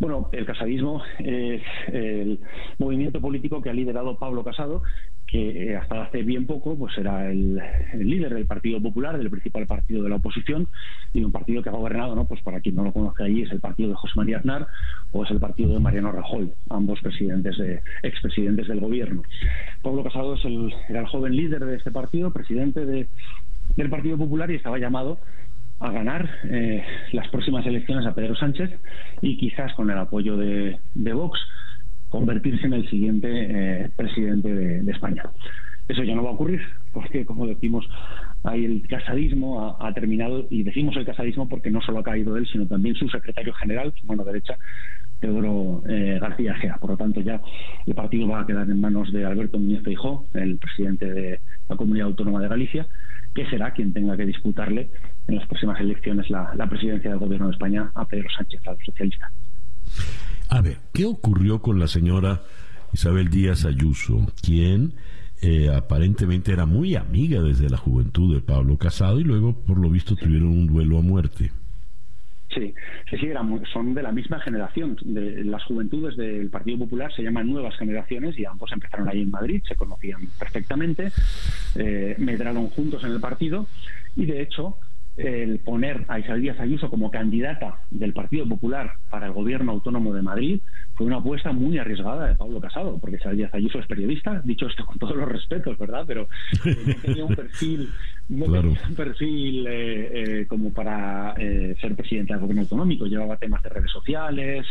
Speaker 9: Bueno, el casadismo es el movimiento político que ha liderado Pablo Casado, que eh, hasta hace bien poco pues era el, líder del Partido Popular, del principal partido de la oposición, y un partido que ha gobernado, ¿no? pues para quien no lo conozca allí, es el partido de José María Aznar o es el partido de Mariano Rajoy, ambos presidentes de, expresidentes del gobierno. Pablo Casado es el, era el joven líder de este partido, presidente de, del Partido Popular y estaba llamado a ganar eh, las próximas elecciones a Pedro Sánchez y quizás con el apoyo de, Vox convertirse en el siguiente eh, presidente de, España. Eso ya no va a ocurrir, porque como decimos, ahí el casadismo ha, terminado, y decimos el casadismo porque no solo ha caído él, sino también su secretario general, su mano derecha, Teodoro eh, García Gea. Por lo tanto, ya el partido va a quedar en manos de Alberto Núñez Feijóo, el presidente de la Comunidad Autónoma de Galicia, que será quien tenga que disputarle en las próximas elecciones la, presidencia del Gobierno de España a Pedro Sánchez, al socialista.
Speaker 1: A ver, ¿qué ocurrió con la señora Isabel Díaz Ayuso, quien eh, aparentemente era muy amiga desde la juventud de Pablo Casado y luego, por lo visto, tuvieron un duelo a muerte?
Speaker 9: Sí, sí, sí son de la misma generación. De, las juventudes del Partido Popular se llaman nuevas generaciones y ambos empezaron ahí en Madrid, se conocían perfectamente, eh, medraron juntos en el partido y de hecho el poner a Isabel Díaz Ayuso como candidata del Partido Popular para el gobierno autónomo de Madrid fue una apuesta muy arriesgada de Pablo Casado, porque Isabel Díaz Ayuso es periodista, dicho esto con todos los respetos, ¿verdad? Pero eh, no tenía un perfil, no tenía un perfil eh, eh, como para ser presidente del gobierno autonómico, llevaba temas de redes sociales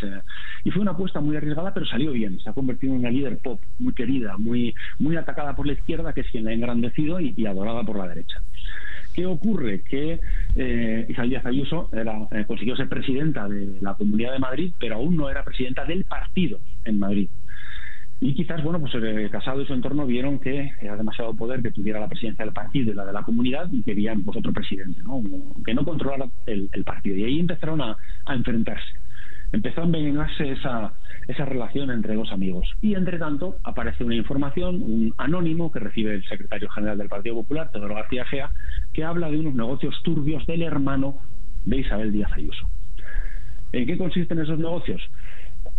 Speaker 9: y fue una apuesta muy arriesgada, pero salió bien, se ha convertido en una líder pop muy querida, muy, muy atacada por la izquierda, que es quien la ha engrandecido y adorada por la derecha. ¿Qué ocurre? Que eh, Isabel Ayuso eh, consiguió ser presidenta de la Comunidad de Madrid, pero aún no era presidenta del partido en Madrid. Y quizás, bueno, pues eh, Casado y su entorno vieron que era demasiado poder que tuviera la presidencia del partido y la de la comunidad y querían pues otro presidente, ¿no? Que no controlara el, partido. Y ahí empezaron a enfrentarse empezó a envenenarse esa, esa relación entre dos amigos. Y entre tanto aparece una información, un anónimo que recibe el secretario general del Partido Popular, Teodoro García Gea, que habla de unos negocios turbios del hermano de Isabel Díaz Ayuso. ¿En qué consisten esos negocios?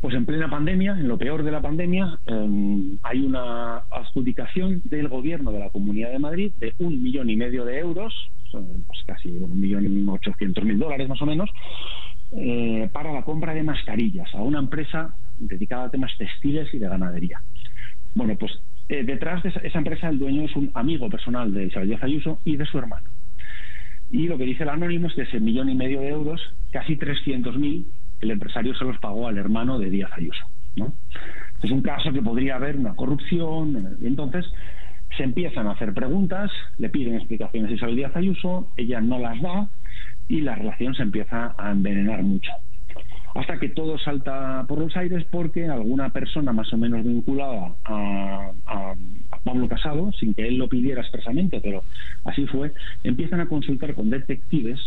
Speaker 9: Pues en plena pandemia, en lo peor de la pandemia, em, hay una adjudicación del gobierno de la Comunidad de Madrid de un millón y medio de euros, pues casi un millón y ochocientos mil dólares más o menos, eh, para la compra de mascarillas a una empresa dedicada a temas textiles y de ganadería. Bueno, pues eh, detrás de esa, empresa el dueño es un amigo personal de Isabel Díaz Ayuso y de su hermano. Y lo que dice el anónimo es que ese millón y medio de euros, casi 300.000, el empresario se los pagó al hermano de Díaz Ayuso. Es un caso que podría haber una corrupción. Y entonces se empiezan a hacer preguntas, le piden explicaciones a Isabel Díaz Ayuso, ella no las da y la relación se empieza a envenenar mucho. Hasta que todo salta por los aires porque alguna persona más o menos vinculada a, Pablo Casado, sin que él lo pidiera expresamente, pero así fue, empiezan a consultar con detectives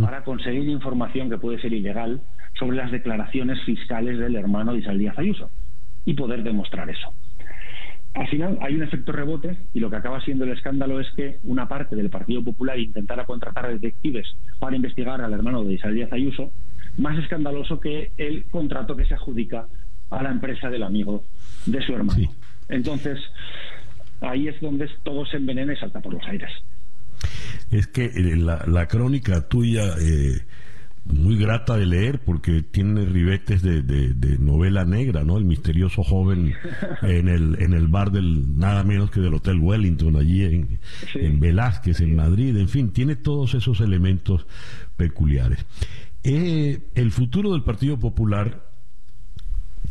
Speaker 9: para conseguir información que puede ser ilegal sobre las declaraciones fiscales del hermano de Isabel Díaz Ayuso y poder demostrar eso. al final hay un efecto rebote y lo que acaba siendo el escándalo es que una parte del Partido Popular intentara contratar detectives para investigar al hermano de Isabel Díaz Ayuso, más escandaloso que el contrato que se adjudica a la empresa del amigo de su hermano. Entonces, ahí es donde todo se envenena y salta por los aires.
Speaker 1: Es que eh, la, crónica tuya, eh, muy grata de leer, porque tiene ribetes de, novela negra, ¿no? El misterioso joven <laughs> en el, en el bar del, nada menos que del Hotel Wellington, allí en, en Velázquez, en Madrid, en fin, tiene todos esos elementos peculiares. Eh, el futuro del Partido Popular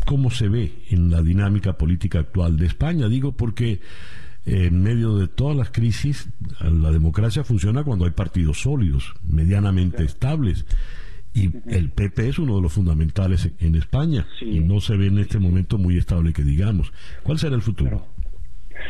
Speaker 1: cómo se ve en la dinámica política actual de España. Digo porque en medio de todas las crisis, la democracia funciona cuando hay partidos sólidos, medianamente estables. Y el PP es uno de los fundamentales en España y no se ve en este momento muy estable que digamos. ¿Cuál será el futuro?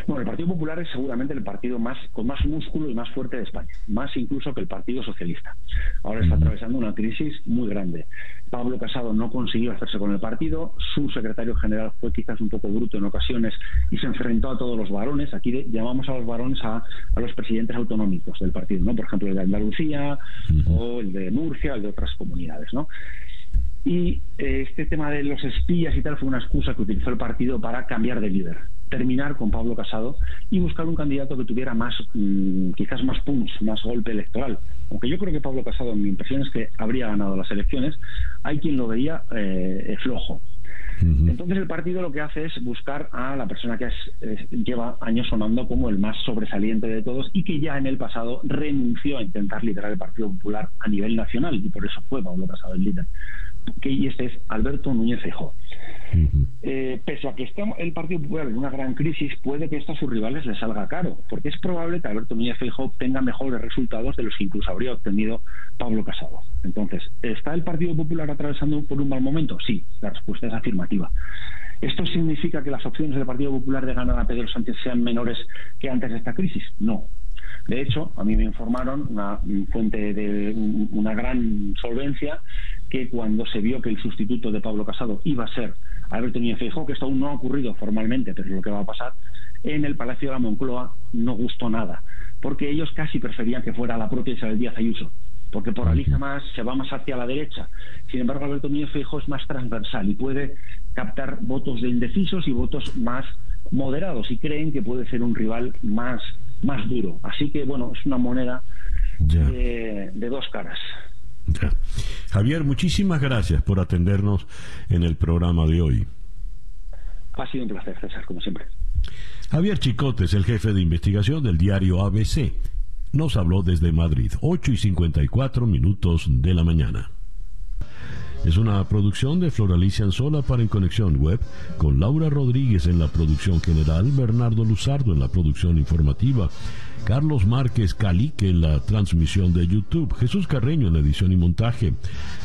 Speaker 9: Bueno, el Partido Popular es seguramente el partido más con más músculo y más fuerte de España, más incluso que el Partido Socialista. Ahora está atravesando una crisis muy grande. Pablo Casado no consiguió hacerse con el partido, su secretario general fue quizás un poco bruto en ocasiones y se enfrentó a todos los varones. Aquí llamamos a los varones a, los presidentes autonómicos del partido, ¿no? Por ejemplo, el de Andalucía o el de Murcia, el de otras comunidades, ¿no? Y eh, este tema de los espías y tal fue una excusa que utilizó el partido para cambiar de líder terminar con Pablo Casado y buscar un candidato que tuviera más, mm, quizás más punch, más golpe electoral. Aunque yo creo que Pablo Casado, mi impresión es que habría ganado las elecciones, hay quien lo veía eh, flojo. Entonces el partido lo que hace es buscar a la persona que lleva años sonando como el más sobresaliente de todos y que ya en el pasado renunció a intentar liderar el Partido Popular a nivel nacional y por eso fue Pablo Casado el líder. Que, y este es Alberto Núñez Feijóo. Eh, pese a que esté el Partido Popular en una gran crisis, puede que esto a sus rivales les salga caro, porque es probable que Alberto Núñez Feijóo obtenga mejores resultados de los que incluso habría obtenido Pablo Casado. Entonces, ¿está el Partido Popular atravesando por un mal momento? Sí, la respuesta es afirmativa. ¿Esto significa que las opciones del Partido Popular de ganar a Pedro Sánchez sean menores que antes de esta crisis? No. De hecho, a mí me informaron, una fuente de una gran solvencia, que cuando se vio que el sustituto de Pablo Casado iba a ser Alberto Núñez Feijóo, que esto aún no ha ocurrido formalmente, pero es lo que va a pasar, en el Palacio de la Moncloa no gustó nada, porque ellos casi preferían que fuera la propia Isabel Díaz Ayuso, porque poraliza más, se va más hacia la derecha. Sin embargo, Alberto Núñez Feijóo es más transversal y puede captar votos de indecisos y votos más moderados y creen que puede ser un rival más, más duro. Así que, bueno, es una moneda de, de dos caras.
Speaker 1: Javier, muchísimas gracias por atendernos en el programa de hoy.
Speaker 9: Ha sido un placer, César, como siempre.
Speaker 1: Javier Chicotes, el jefe de investigación del diario ABC, nos habló desde Madrid, 8 y 54 minutos de la mañana. Es una producción de Floralicia Anzola para En Conexión Web, con Laura Rodríguez en la producción general, Bernardo Luzardo en la producción informativa Carlos Márquez Calique en la transmisión de YouTube, Jesús Carreño en la edición y montaje,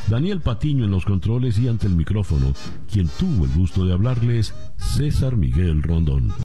Speaker 1: Daniel Patiño en los controles y ante el micrófono, quien tuvo el gusto de hablarles, César Miguel Rondón.